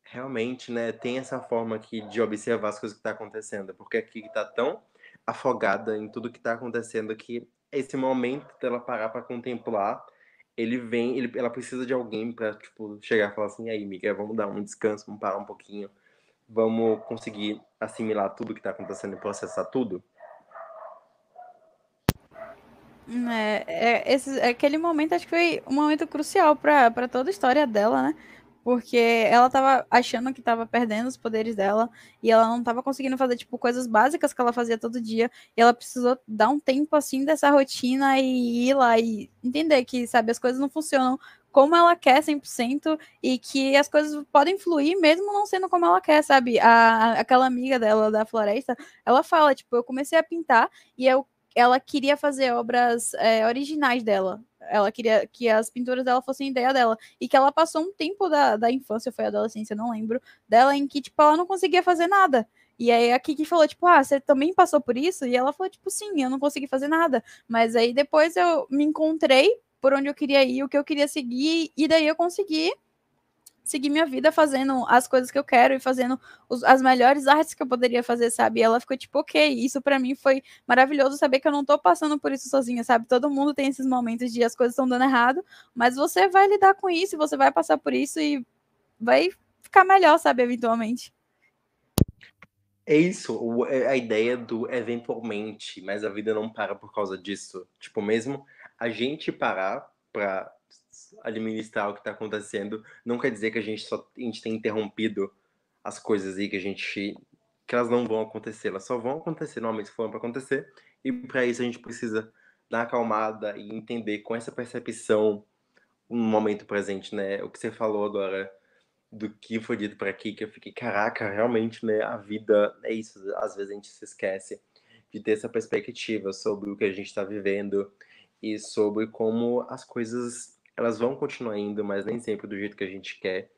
realmente, né, tem essa forma aqui de observar as coisas que tá acontecendo, porque a Kiki tá tão afogada em tudo que tá acontecendo que esse momento dela parar para contemplar ele vem, ele, ela precisa de alguém para tipo, chegar e falar assim, aí, amiga, vamos dar um descanso, vamos parar um pouquinho, vamos conseguir assimilar tudo que está acontecendo e processar tudo. É, é, esse, aquele momento acho que foi um momento crucial para toda a história dela, né? Porque ela tava achando que tava perdendo os poderes dela e ela não tava conseguindo fazer, tipo, coisas básicas que ela fazia todo dia. E ela precisou dar um tempo, assim, dessa rotina e ir lá e entender que, sabe, as coisas não funcionam como ela quer 100% e que as coisas podem fluir mesmo não sendo como ela quer, sabe? A, aquela amiga dela da floresta, ela fala, tipo, eu comecei a pintar e eu, ela queria fazer obras é, originais dela, ela queria que as pinturas dela fossem ideia dela. E que ela passou um tempo da, da infância, foi adolescência, não lembro, dela, em que, tipo, ela não conseguia fazer nada. E aí a Kiki falou, tipo, ah, você também passou por isso? E ela falou, tipo, sim, eu não consegui fazer nada. Mas aí depois eu me encontrei por onde eu queria ir, o que eu queria seguir, e daí eu consegui seguir minha vida fazendo as coisas que eu quero e fazendo os, as melhores artes que eu poderia fazer, sabe? E ela ficou tipo, ok, isso para mim foi maravilhoso saber que eu não tô passando por isso sozinha, sabe? Todo mundo tem esses momentos de as coisas estão dando errado, mas você vai lidar com isso, você vai passar por isso e vai ficar melhor, sabe, eventualmente. É isso, é a ideia do eventualmente, mas a vida não para por causa disso. Tipo, mesmo a gente parar para administrar o que está acontecendo, não quer dizer que a gente só a gente tem interrompido as coisas aí que a gente que elas não vão acontecer, elas só vão acontecer normalmente se foram para acontecer, e para isso a gente precisa dar uma acalmada e entender com essa percepção no momento presente, né? O que você falou agora do que foi dito para aqui, que eu fiquei, caraca, realmente, né? A vida é isso, às vezes a gente se esquece de ter essa perspectiva sobre o que a gente está vivendo e sobre como as coisas elas vão continuar indo, mas nem sempre do jeito que a gente quer.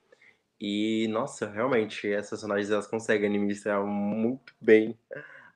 E, nossa, realmente, essas personagens elas conseguem administrar muito bem,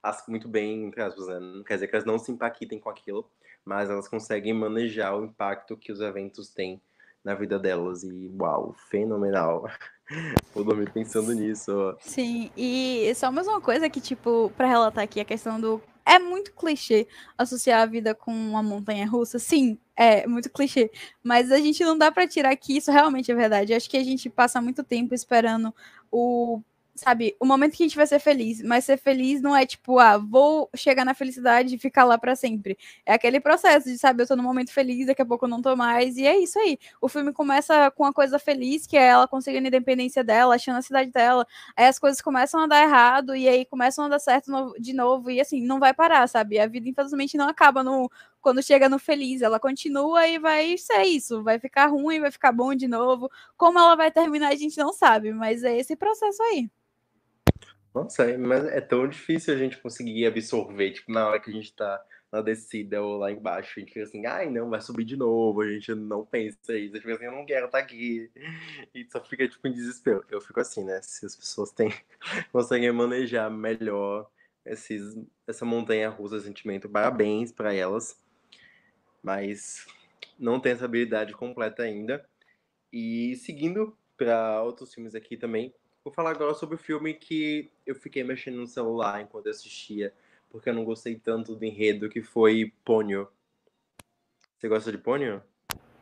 as, muito bem, entre aspas, né? Não quer dizer que elas não se impactem com aquilo, mas elas conseguem manejar o impacto que os eventos têm na vida delas. E, uau, fenomenal. Vou dormir pensando nisso. Sim, e só mais uma coisa que, tipo, para relatar aqui a questão do é muito clichê associar a vida com uma montanha russa. Sim, é muito clichê. Mas a gente não dá para tirar que isso realmente é verdade. acho que a gente passa muito tempo esperando o sabe, o momento que a gente vai ser feliz, mas ser feliz não é tipo, ah, vou chegar na felicidade e ficar lá para sempre. É aquele processo de, sabe, eu tô no momento feliz, daqui a pouco eu não tô mais, e é isso aí. O filme começa com uma coisa feliz, que é ela conseguindo a independência dela, achando a cidade dela, aí as coisas começam a dar errado, e aí começam a dar certo no, de novo, e assim, não vai parar, sabe? A vida, infelizmente, não acaba no quando chega no feliz, ela continua e vai ser isso, vai ficar ruim, vai ficar bom de novo. Como ela vai terminar, a gente não sabe, mas é esse processo aí. Nossa, é, mas é tão difícil a gente conseguir absorver, tipo, na hora que a gente tá na descida ou lá embaixo, a gente fica assim, ai não, vai subir de novo, a gente não pensa isso, a gente fica assim, eu não quero estar tá aqui, e só fica tipo em desespero. Eu fico assim, né, se as pessoas têm, conseguem manejar melhor esses, essa montanha russa sentimento, parabéns para elas, mas não tem essa habilidade completa ainda. E seguindo para outros filmes aqui também, Vou falar agora sobre o filme que eu fiquei mexendo no celular enquanto assistia, porque eu não gostei tanto do enredo, que foi Ponyo. Você gosta de Ponyo?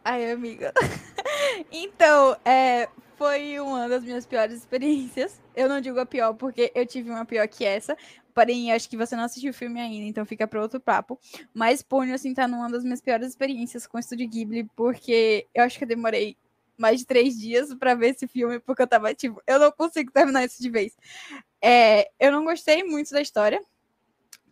Ai, amiga. então, é, foi uma das minhas piores experiências. Eu não digo a pior, porque eu tive uma pior que essa. Porém, acho que você não assistiu o filme ainda, então fica para outro papo. Mas Ponyo, assim, tá numa das minhas piores experiências com o Estúdio Ghibli, porque eu acho que eu demorei mais de três dias para ver esse filme, porque eu tava tipo, eu não consigo terminar isso de vez. É, eu não gostei muito da história,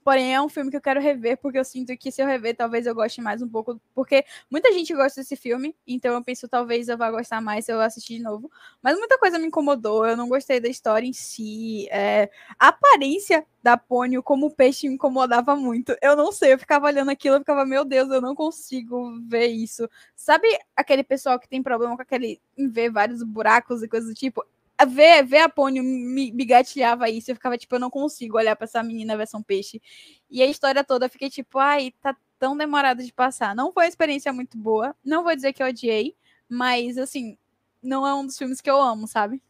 Porém, é um filme que eu quero rever, porque eu sinto que se eu rever, talvez eu goste mais um pouco. Porque muita gente gosta desse filme, então eu penso talvez eu vá gostar mais se eu assistir de novo. Mas muita coisa me incomodou, eu não gostei da história em si. É... A aparência da Pônio como peixe me incomodava muito. Eu não sei, eu ficava olhando aquilo, eu ficava, meu Deus, eu não consigo ver isso. Sabe aquele pessoal que tem problema com aquele em ver vários buracos e coisas do tipo? Ver, ver a Pônio me, me gatilhava isso. Eu ficava tipo, eu não consigo olhar para essa menina versão peixe. E a história toda eu fiquei tipo, ai, tá tão demorado de passar. Não foi uma experiência muito boa. Não vou dizer que eu odiei, mas assim, não é um dos filmes que eu amo, sabe?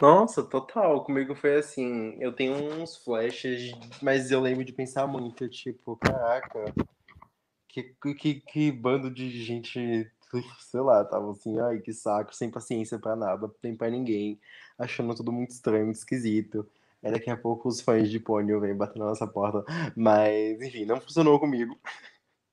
Nossa, total. Comigo foi assim. Eu tenho uns flashes, mas eu lembro de pensar muito, tipo, caraca, que, que, que bando de gente sei lá, tava assim, ai, que saco, sem paciência para nada, nem pra ninguém, achando tudo muito estranho, muito esquisito. Aí daqui a pouco os fãs de Pônio vêm batendo na nossa porta. Mas, enfim, não funcionou comigo.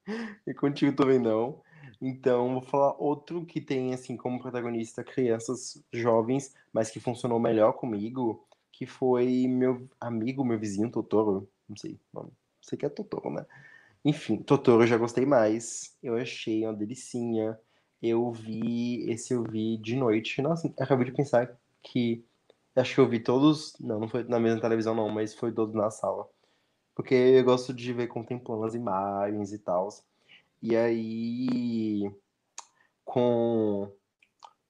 e contigo também não. Então, vou falar outro que tem, assim, como protagonista crianças jovens, mas que funcionou melhor comigo, que foi meu amigo, meu vizinho Totoro. Não sei, não sei que é Totoro, né? Enfim, Totoro eu já gostei mais. Eu achei uma delicinha. Eu vi, esse eu vi de noite. Nossa, acabei de pensar que acho que eu vi todos, não, não foi na mesma televisão não, mas foi todos na sala. Porque eu gosto de ver contemplando as imagens e tal. E aí, com,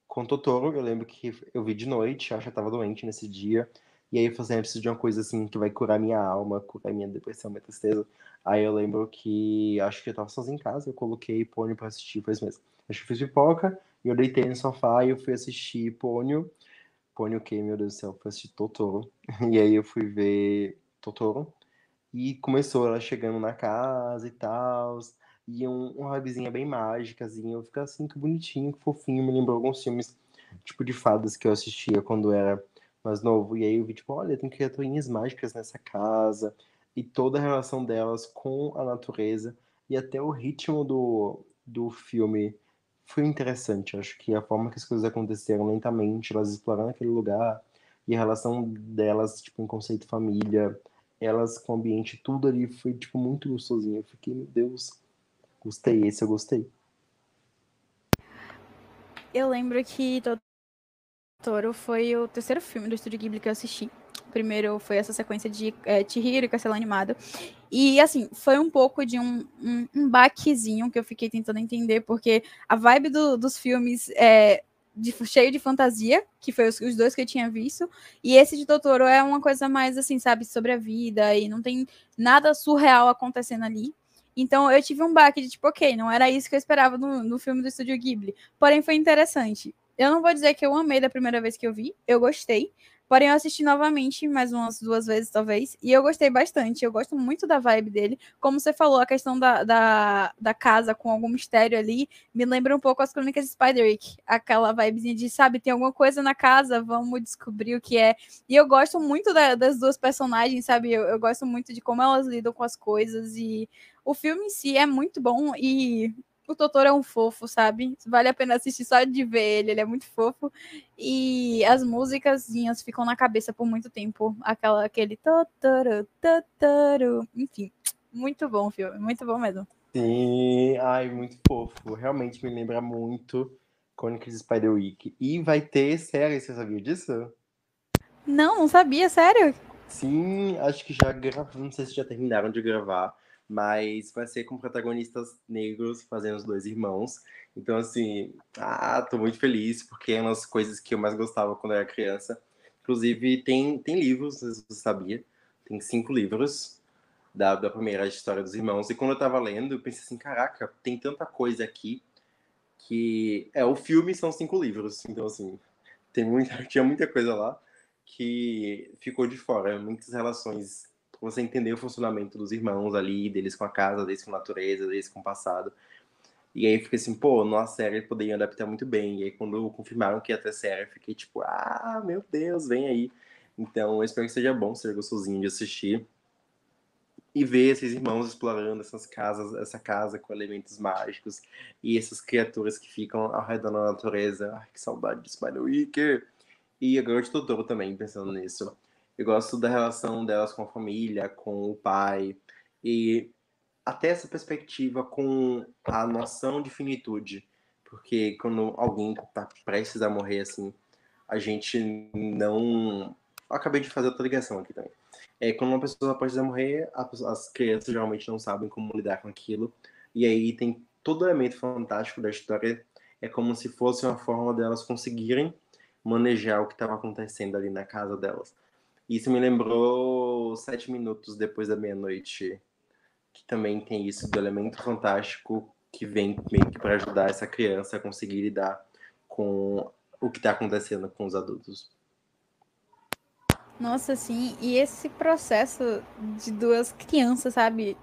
com Totoro, eu lembro que eu vi de noite, acho que eu tava doente nesse dia. E aí eu falei assim, eu preciso de uma coisa assim que vai curar minha alma, curar minha depressão, minha tristeza. Aí eu lembro que acho que eu tava sozinho em casa, eu coloquei Pônio pra assistir, foi isso mesmo. Acho que fiz pipoca, e eu deitei no sofá e eu fui assistir Pônio. Pônio o quê, meu Deus do céu? Fui assistir Totoro. E aí eu fui ver Totoro. E começou ela chegando na casa e tal e um, uma vibezinha bem mágicazinha. Eu ficava assim, que bonitinho, que fofinho. Me lembrou alguns filmes, tipo, de fadas que eu assistia quando era mais novo. E aí eu vi, tipo, olha, tem criaturinhas mágicas nessa casa. E toda a relação delas com a natureza. E até o ritmo do, do filme foi interessante. Acho que a forma que as coisas aconteceram lentamente, elas explorando aquele lugar. E a relação delas, tipo, em conceito família, elas com o ambiente, tudo ali foi, tipo, muito gostosinho. Eu fiquei, meu Deus, Gostei, esse eu gostei. Eu lembro que Totoro foi o terceiro filme do Estúdio Ghibli que eu assisti. O primeiro foi essa sequência de é, Chihiro e Castelo Animado. E, assim, foi um pouco de um, um, um baquezinho que eu fiquei tentando entender, porque a vibe do, dos filmes é de, cheio de fantasia, que foi os, os, dois que eu tinha visto, e esse de Totoro é uma coisa mais, assim, sabe, sobre a vida, e não tem nada surreal acontecendo ali. Então eu tive um baque de tipo, ok, não era isso que eu esperava no, no filme do Estúdio Ghibli. Porém, foi interessante. Eu não vou dizer que eu amei da primeira vez que eu vi, eu gostei. Porém, eu assisti novamente, mais umas duas vezes, talvez, e eu gostei bastante. Eu gosto muito da vibe dele. Como você falou, a questão da, da, da casa com algum mistério ali me lembra um pouco as crônicas de Spider-Wick. Aquela vibezinha de, sabe, tem alguma coisa na casa, vamos descobrir o que é. E eu gosto muito da, das duas personagens, sabe? Eu, eu gosto muito de como elas lidam com as coisas. E o filme em si é muito bom e o Totoro é um fofo, sabe? Vale a pena assistir só de ver ele, ele é muito fofo. E as músicas ficam na cabeça por muito tempo. Aquela, aquele Totoro, Totoro. Enfim, muito bom o filme, muito bom mesmo. Sim, ai, muito fofo. Realmente me lembra muito Chronicles Spider-Week. E vai ter série, você sabia disso? Não, não sabia, sério? Sim, acho que já gravaram, não sei se já terminaram de gravar, mas vai ser com protagonistas negros fazendo os dois irmãos. Então, assim, ah, tô muito feliz, porque é uma das coisas que eu mais gostava quando eu era criança. Inclusive, tem, tem livros, você sabia? Tem cinco livros da, da primeira história dos irmãos. E quando eu tava lendo, eu pensei assim, caraca, tem tanta coisa aqui que... É, o filme são cinco livros, então, assim, tem muita, tinha muita coisa lá que ficou de fora. Muitas relações você entender o funcionamento dos irmãos ali, deles com a casa, deles com a natureza, deles com o passado. E aí fiquei assim, pô, numa série poderia adaptar muito bem. E aí quando confirmaram que ia ter série, fiquei tipo, ah, meu Deus, vem aí. Então eu espero que seja bom, seja gostosinho de assistir. E ver esses irmãos explorando essas casas, essa casa com elementos mágicos e essas criaturas que ficam ao redor da natureza. Ai, que saudade de Spider-Week! E agora de Totoro também, pensando nisso. Eu gosto da relação delas com a família, com o pai, e até essa perspectiva com a noção de finitude. Porque quando alguém está prestes a morrer, assim, a gente não. Eu acabei de fazer outra ligação aqui também. É, quando uma pessoa está prestes a morrer, as crianças geralmente não sabem como lidar com aquilo. E aí tem todo o elemento fantástico da história. É como se fosse uma forma delas conseguirem manejar o que estava acontecendo ali na casa delas. Isso me lembrou Sete Minutos Depois da Meia-Noite, que também tem isso do elemento fantástico que vem meio que para ajudar essa criança a conseguir lidar com o que está acontecendo com os adultos. Nossa, sim, e esse processo de duas crianças, sabe?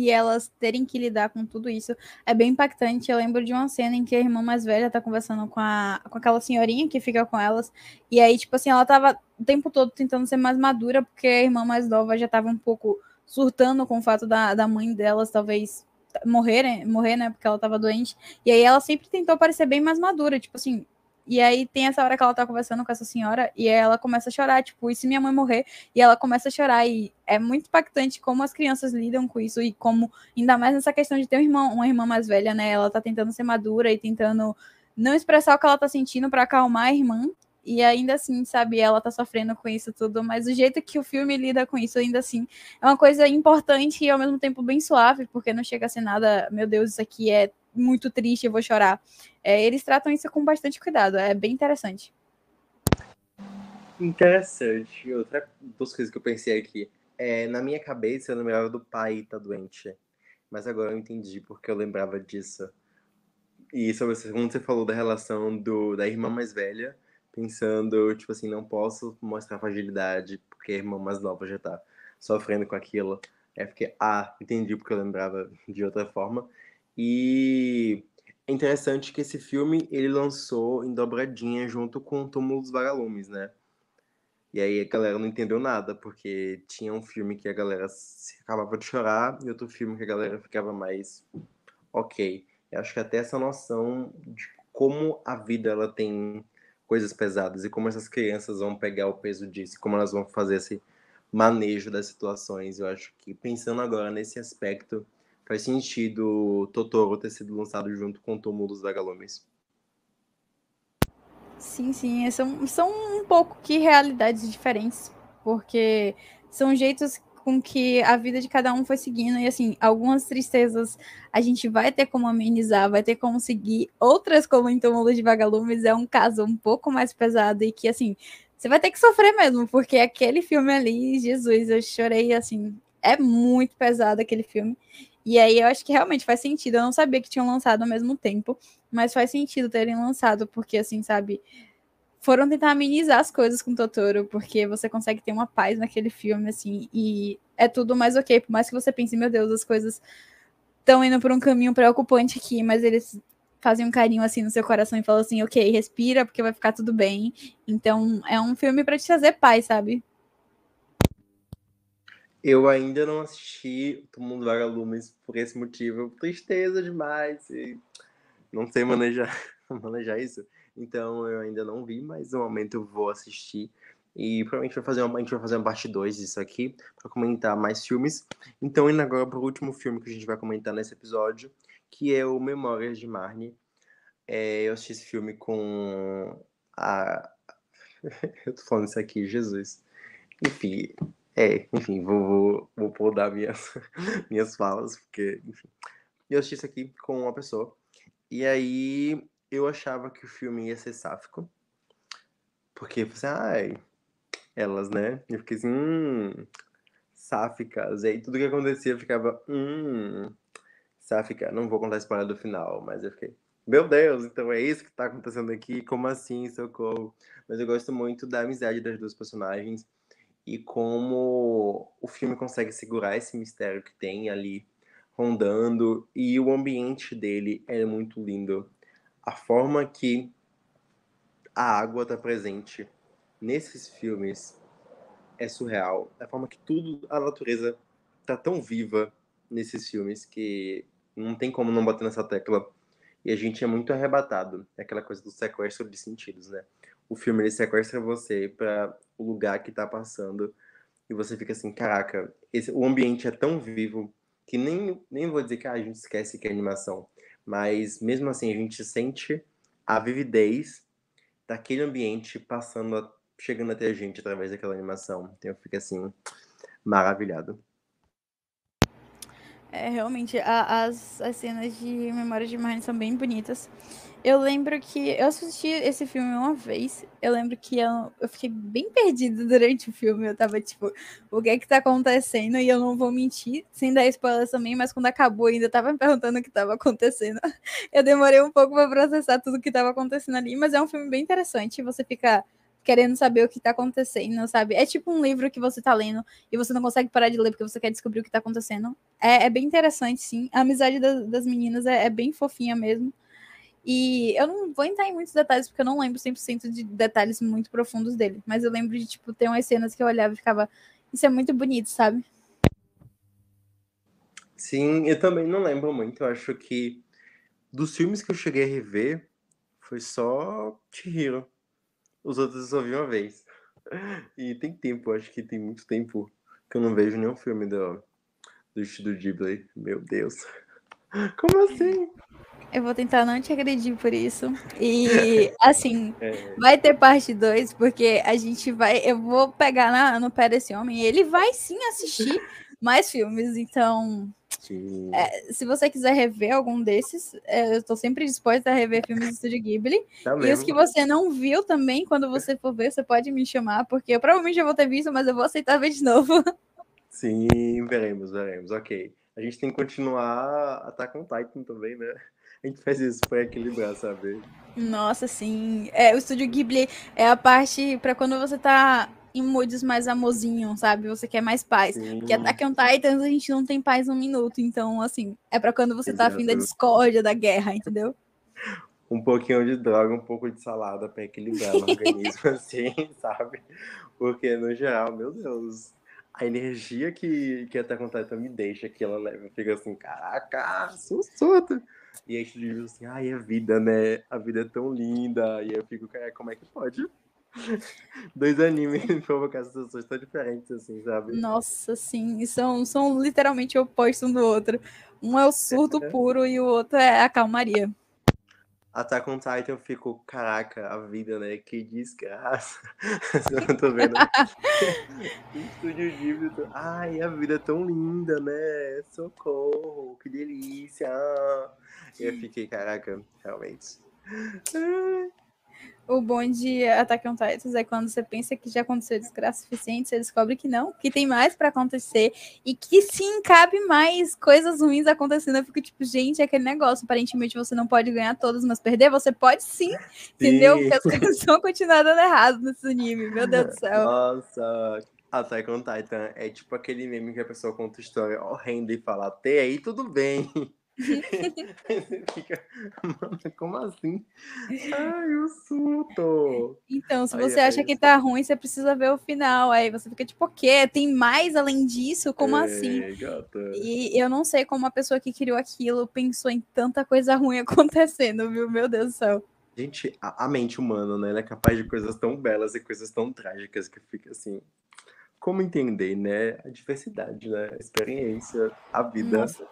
E elas terem que lidar com tudo isso é bem impactante. Eu lembro de uma cena em que a irmã mais velha tá conversando com, a, com aquela senhorinha que fica com elas, e aí, tipo assim, ela tava o tempo todo tentando ser mais madura, porque a irmã mais nova já tava um pouco surtando com o fato da, da mãe delas, talvez morrer, morrer, né? Porque ela tava doente. E aí ela sempre tentou parecer bem mais madura, tipo assim. E aí tem essa hora que ela tá conversando com essa senhora e ela começa a chorar, tipo, e se minha mãe morrer? E ela começa a chorar e é muito impactante como as crianças lidam com isso e como, ainda mais nessa questão de ter um irmão, uma irmã mais velha, né? Ela tá tentando ser madura e tentando não expressar o que ela tá sentindo para acalmar a irmã. E ainda assim, sabe, ela tá sofrendo com isso tudo, mas o jeito que o filme lida com isso, ainda assim, é uma coisa importante e ao mesmo tempo bem suave, porque não chega a ser nada, meu Deus, isso aqui é muito triste, eu vou chorar. É, eles tratam isso com bastante cuidado, é bem interessante. Interessante. Outra das coisas que eu pensei aqui, é, na minha cabeça eu lembrava do pai tá doente, mas agora eu entendi porque eu lembrava disso. E sobre quando você falou da relação do, da irmã mais velha, pensando, tipo assim, não posso mostrar fragilidade porque a irmã mais nova já tá sofrendo com aquilo. É porque, ah, entendi porque eu lembrava de outra forma. E é interessante que esse filme ele lançou em dobradinha junto com o Túmulo dos Vagalumes, né? E aí a galera não entendeu nada, porque tinha um filme que a galera acabava de chorar e outro filme que a galera ficava mais ok. Eu acho que até essa noção de como a vida ela tem coisas pesadas e como essas crianças vão pegar o peso disso, como elas vão fazer esse manejo das situações. Eu acho que pensando agora nesse aspecto, faz sentido Totoro ter sido lançado junto com Túmulos da Galomes. Sim, sim, são, são um pouco que realidades diferentes, porque são jeitos com que a vida de cada um foi seguindo. E assim, algumas tristezas a gente vai ter como amenizar, vai ter como seguir. Outras, como em Túmulo de Vagalumes, é um caso um pouco mais pesado e que, assim, você vai ter que sofrer mesmo, porque aquele filme ali, Jesus, eu chorei, assim, é muito pesado aquele filme. E aí eu acho que realmente faz sentido. Eu não sabia que tinham lançado ao mesmo tempo, mas faz sentido terem lançado, porque, assim, sabe foram tentar amenizar as coisas com Totoro, porque você consegue ter uma paz naquele filme, assim, e é tudo mais ok, por mais que você pense, meu Deus, as coisas estão indo por um caminho preocupante aqui, mas eles fazem um carinho assim no seu coração e falam assim, ok, respira, porque vai ficar tudo bem. Então, é um filme para te trazer paz, sabe? Eu ainda não assisti O Mundo Vagalumes por esse motivo. Tristeza demais. E não sei manejar, manejar isso. Então eu ainda não vi, mas no momento eu vou assistir. E provavelmente vai fazer uma, a gente vai fazer uma parte 2 disso aqui, para comentar mais filmes. Então, indo agora para o último filme que a gente vai comentar nesse episódio, que é o Memórias de Marnie. É, eu assisti esse filme com a. eu tô falando isso aqui, Jesus. Enfim, é, enfim, vou, vou, vou podar minhas, minhas falas, porque, enfim. Eu assisti isso aqui com uma pessoa. E aí eu achava que o filme ia ser sáfico. Porque, assim, ai, elas, né? Eu fiquei assim, hum, sáficas. E aí tudo que acontecia ficava, hum, sáfica. Não vou contar a história do final, mas eu fiquei, meu Deus, então é isso que tá acontecendo aqui? Como assim, socorro? Mas eu gosto muito da amizade das duas personagens e como o filme consegue segurar esse mistério que tem ali rondando e o ambiente dele é muito lindo a forma que a água está presente nesses filmes é surreal. A forma que tudo, a natureza está tão viva nesses filmes que não tem como não bater nessa tecla. E a gente é muito arrebatado. É aquela coisa do sequestro de sentidos, né? O filme ele sequestra você para o lugar que está passando e você fica assim, caraca, esse, o ambiente é tão vivo que nem, nem vou dizer que ah, a gente esquece que é animação, mas mesmo assim a gente sente a vividez daquele ambiente passando, a, chegando até a gente através daquela animação. Então eu fico assim, maravilhado. É, realmente, a, as, as cenas de Memória de Marne são bem bonitas. Eu lembro que eu assisti esse filme uma vez. Eu lembro que eu, eu fiquei bem perdida durante o filme. Eu tava tipo, o que é que tá acontecendo? E eu não vou mentir, sem dar spoilers também, mas quando acabou, ainda tava me perguntando o que tava acontecendo. Eu demorei um pouco pra processar tudo que tava acontecendo ali, mas é um filme bem interessante. Você fica querendo saber o que tá acontecendo, sabe? É tipo um livro que você tá lendo e você não consegue parar de ler porque você quer descobrir o que tá acontecendo. É, é bem interessante, sim. A amizade das, das meninas é, é, bem fofinha mesmo. E eu não vou entrar em muitos detalhes porque eu não lembro 100% de detalhes muito profundos dele, mas eu lembro de, tipo, ter umas cenas que eu olhava e ficava, isso é muito bonito, sabe? Sim, eu também não lembro muito. Eu acho que dos filmes que eu cheguei a rever, foi só Chihiro. Os outros eu só vi uma vez. E tem tempo, acho que tem muito tempo que eu não vejo nenhum filme do, do Estúdio Ghibli. Meu Deus. Como assim? Eu vou tentar não te agredir por isso. E, assim, é. vai ter parte 2, porque a gente vai. Eu vou pegar na, no pé desse homem. Ele vai sim assistir mais filmes. Então, é, se você quiser rever algum desses, é, eu estou sempre disposta a rever filmes do Estúdio Ghibli. Tá e os que você não viu também, quando você for ver, você pode me chamar, porque eu provavelmente já vou ter visto, mas eu vou aceitar ver de novo. Sim, veremos, veremos. Ok. A gente tem que continuar Attack on Titan também, né? A gente faz isso para equilibrar, sabe? Nossa, sim. É, o Estúdio Ghibli é a parte para quando você tá em moods mais amorzinho, sabe? Você quer mais paz. Sim. Porque Attack on Titans a gente não tem paz um minuto. Então, assim, é para quando você Exato. tá afim da discórdia, da guerra, entendeu? Um pouquinho de droga, um pouco de salada para equilibrar o organismo, assim, sabe? Porque, no geral, meu Deus, a energia que, que Attack on Titan me deixa, que ela leva, fica assim, caraca, sussurro. E aí tu diz assim, ai, a vida, né? A vida é tão linda. E eu fico, cara, como é que pode? Dois animes provocar situações tão diferentes, assim, sabe? Nossa, sim. São, são literalmente opostos um do outro. Um é o surto puro e o outro é a calmaria. Attack on Titan eu fico, caraca, a vida, né? Que desgraça. eu tô vendo. Estúdio Ghibli. Tô... Ai, a vida é tão linda, né? Socorro, que delícia. Eu fiquei, caraca, realmente. O bom de Attack on Titans é quando você pensa que já aconteceu desgraça suficiente, você descobre que não, que tem mais para acontecer e que sim, cabe mais coisas ruins acontecendo. Eu fico tipo, gente, é aquele negócio. Aparentemente você não pode ganhar todas, mas perder você pode sim, sim. entendeu? Porque as coisas vão continuar dando errado nesse anime, meu Deus do céu. Nossa, Attack on Titan é tipo aquele meme que a pessoa conta história horrenda e fala, até aí tudo bem. fica, mano, como assim? Ai, o surto! Então, se você ai, acha ai, que tá ruim, você precisa ver o final. Aí você fica tipo, o quê? Tem mais além disso? Como é, assim? Gata. E eu não sei como a pessoa que criou aquilo pensou em tanta coisa ruim acontecendo, viu? Meu Deus do céu. Gente, a, a mente humana, né? Ela é capaz de coisas tão belas e coisas tão trágicas que fica assim como entender, né? A diversidade, né? A experiência, a vida. Nossa.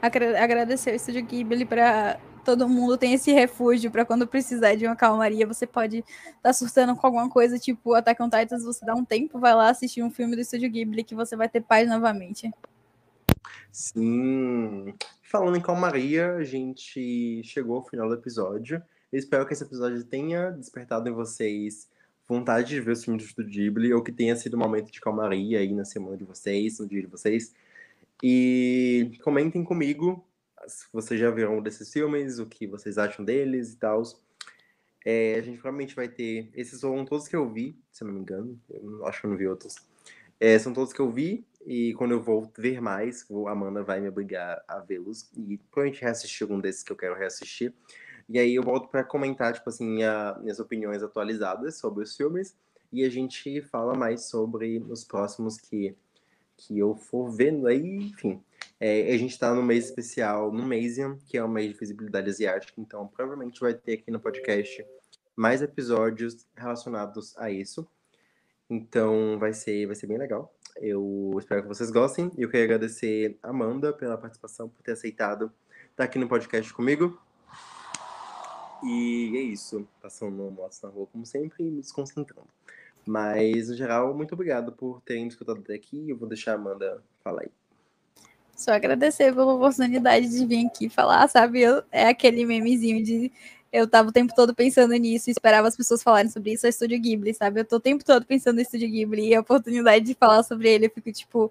Agradecer o Estúdio Ghibli para todo mundo tem esse refúgio para quando precisar de uma calmaria, você pode estar tá surtando com alguma coisa, tipo Attack on Titans, você dá um tempo, vai lá assistir um filme do Estúdio Ghibli que você vai ter paz novamente. Sim. Falando em calmaria, a gente chegou ao final do episódio. Eu espero que esse episódio tenha despertado em vocês vontade de ver os filmes do Estúdio Ghibli, ou que tenha sido um momento de calmaria aí na semana de vocês, no dia de vocês. E comentem comigo se vocês já viram um desses filmes, o que vocês acham deles e tal. É, a gente provavelmente vai ter. Esses foram todos que eu vi, se eu não me engano. Eu acho que eu não vi outros. É, são todos que eu vi, e quando eu vou ver mais, a Amanda vai me obrigar a vê-los. E provavelmente reassistir algum desses que eu quero reassistir. E aí eu volto para comentar, tipo assim, minha, minhas opiniões atualizadas sobre os filmes. E a gente fala mais sobre os próximos que, que eu for vendo aí, enfim. É, a gente está no mês especial, no Masian, que é o mês de visibilidade asiática, então provavelmente vai ter aqui no podcast mais episódios relacionados a isso. Então vai ser, vai ser bem legal. Eu espero que vocês gostem. E eu quero agradecer a Amanda pela participação, por ter aceitado estar aqui no podcast comigo. E é isso. Passando motos na rua, como sempre, me desconcentrando. Mas, no geral, muito obrigado por terem me escutado até aqui. Eu vou deixar a Amanda falar aí. Só agradecer pela oportunidade de vir aqui falar, sabe? Eu, é aquele memezinho de eu tava o tempo todo pensando nisso esperava as pessoas falarem sobre isso, é Estúdio Ghibli, sabe? Eu tô o tempo todo pensando em Estúdio Ghibli e a oportunidade de falar sobre ele, eu fico tipo,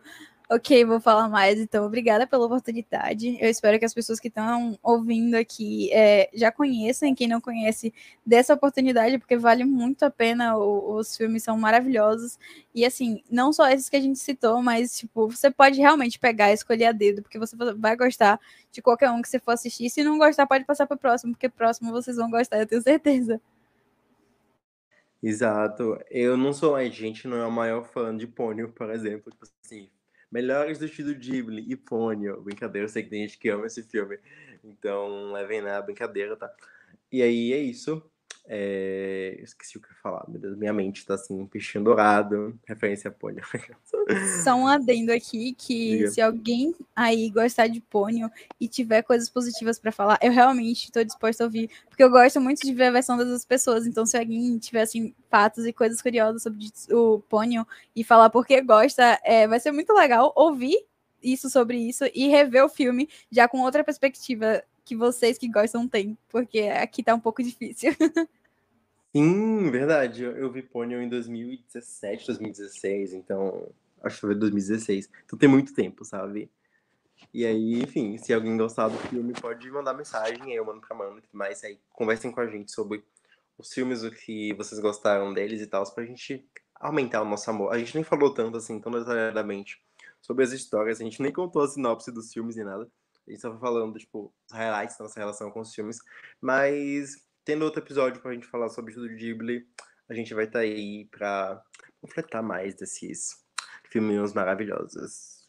Ok, vou falar mais. Então, obrigada pela oportunidade. Eu espero que as pessoas que estão ouvindo aqui é, já conheçam. Quem não conhece, dessa oportunidade, porque vale muito a pena. O, os filmes são maravilhosos. E, assim, não só esses que a gente citou, mas, tipo, você pode realmente pegar e escolher a dedo, porque você vai gostar de qualquer um que você for assistir. Se não gostar, pode passar para o próximo, porque próximo vocês vão gostar, eu tenho certeza. Exato. Eu não sou, a gente não é o maior fã de Pônio, por exemplo. Tipo assim, melhores do estúdio Ghibli e Ponyo. Brincadeira, eu sei que tem gente que ama esse filme. Então, levem na brincadeira, tá? E aí é isso. É... Esqueci o que eu ia falar, meu Deus, minha mente tá assim, peixinho dourado, referência a pônio. Só um adendo aqui que Diga. se alguém aí gostar de pônio e tiver coisas positivas para falar, eu realmente estou disposta a ouvir, porque eu gosto muito de ver a versão das pessoas, então se alguém tiver assim fatos e coisas curiosas sobre o pônio e falar porque gosta, é, vai ser muito legal ouvir isso sobre isso e rever o filme já com outra perspectiva que vocês que gostam têm, porque aqui tá um pouco difícil. Sim, verdade. Eu, eu vi Ponyo em 2017, 2016, então. Acho que foi 2016. Então tem muito tempo, sabe? E aí, enfim, se alguém gostar do filme, pode mandar mensagem, eu mando pra Mano e tudo mais. Aí conversem com a gente sobre os filmes, o que vocês gostaram deles e tal, pra gente aumentar o nosso amor. A gente nem falou tanto assim, tão detalhadamente sobre as histórias, a gente nem contou a sinopse dos filmes e nada. A gente tava falando, tipo, os highlights da nossa relação com os filmes. Mas tendo outro episódio pra gente falar sobre o Ghibli, a gente vai estar tá aí pra completar mais desses filminhos maravilhosos.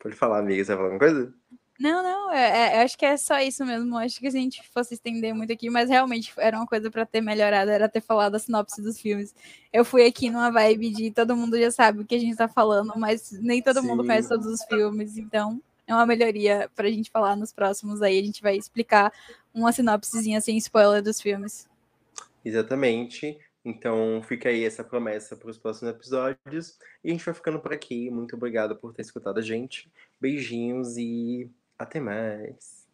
Pode falar, amiga, você vai falar alguma coisa? Não, não, é, é, acho que é só isso mesmo. Acho que se a gente fosse estender muito aqui, mas realmente era uma coisa para ter melhorado, era ter falado a sinopse dos filmes. Eu fui aqui numa vibe de todo mundo já sabe o que a gente tá falando, mas nem todo Sim. mundo conhece todos os filmes, então é uma melhoria pra gente falar nos próximos aí. A gente vai explicar uma sinopsezinha sem spoiler dos filmes. Exatamente. Então fica aí essa promessa para os próximos episódios. E a gente vai ficando por aqui. Muito obrigado por ter escutado a gente. Beijinhos e até mais.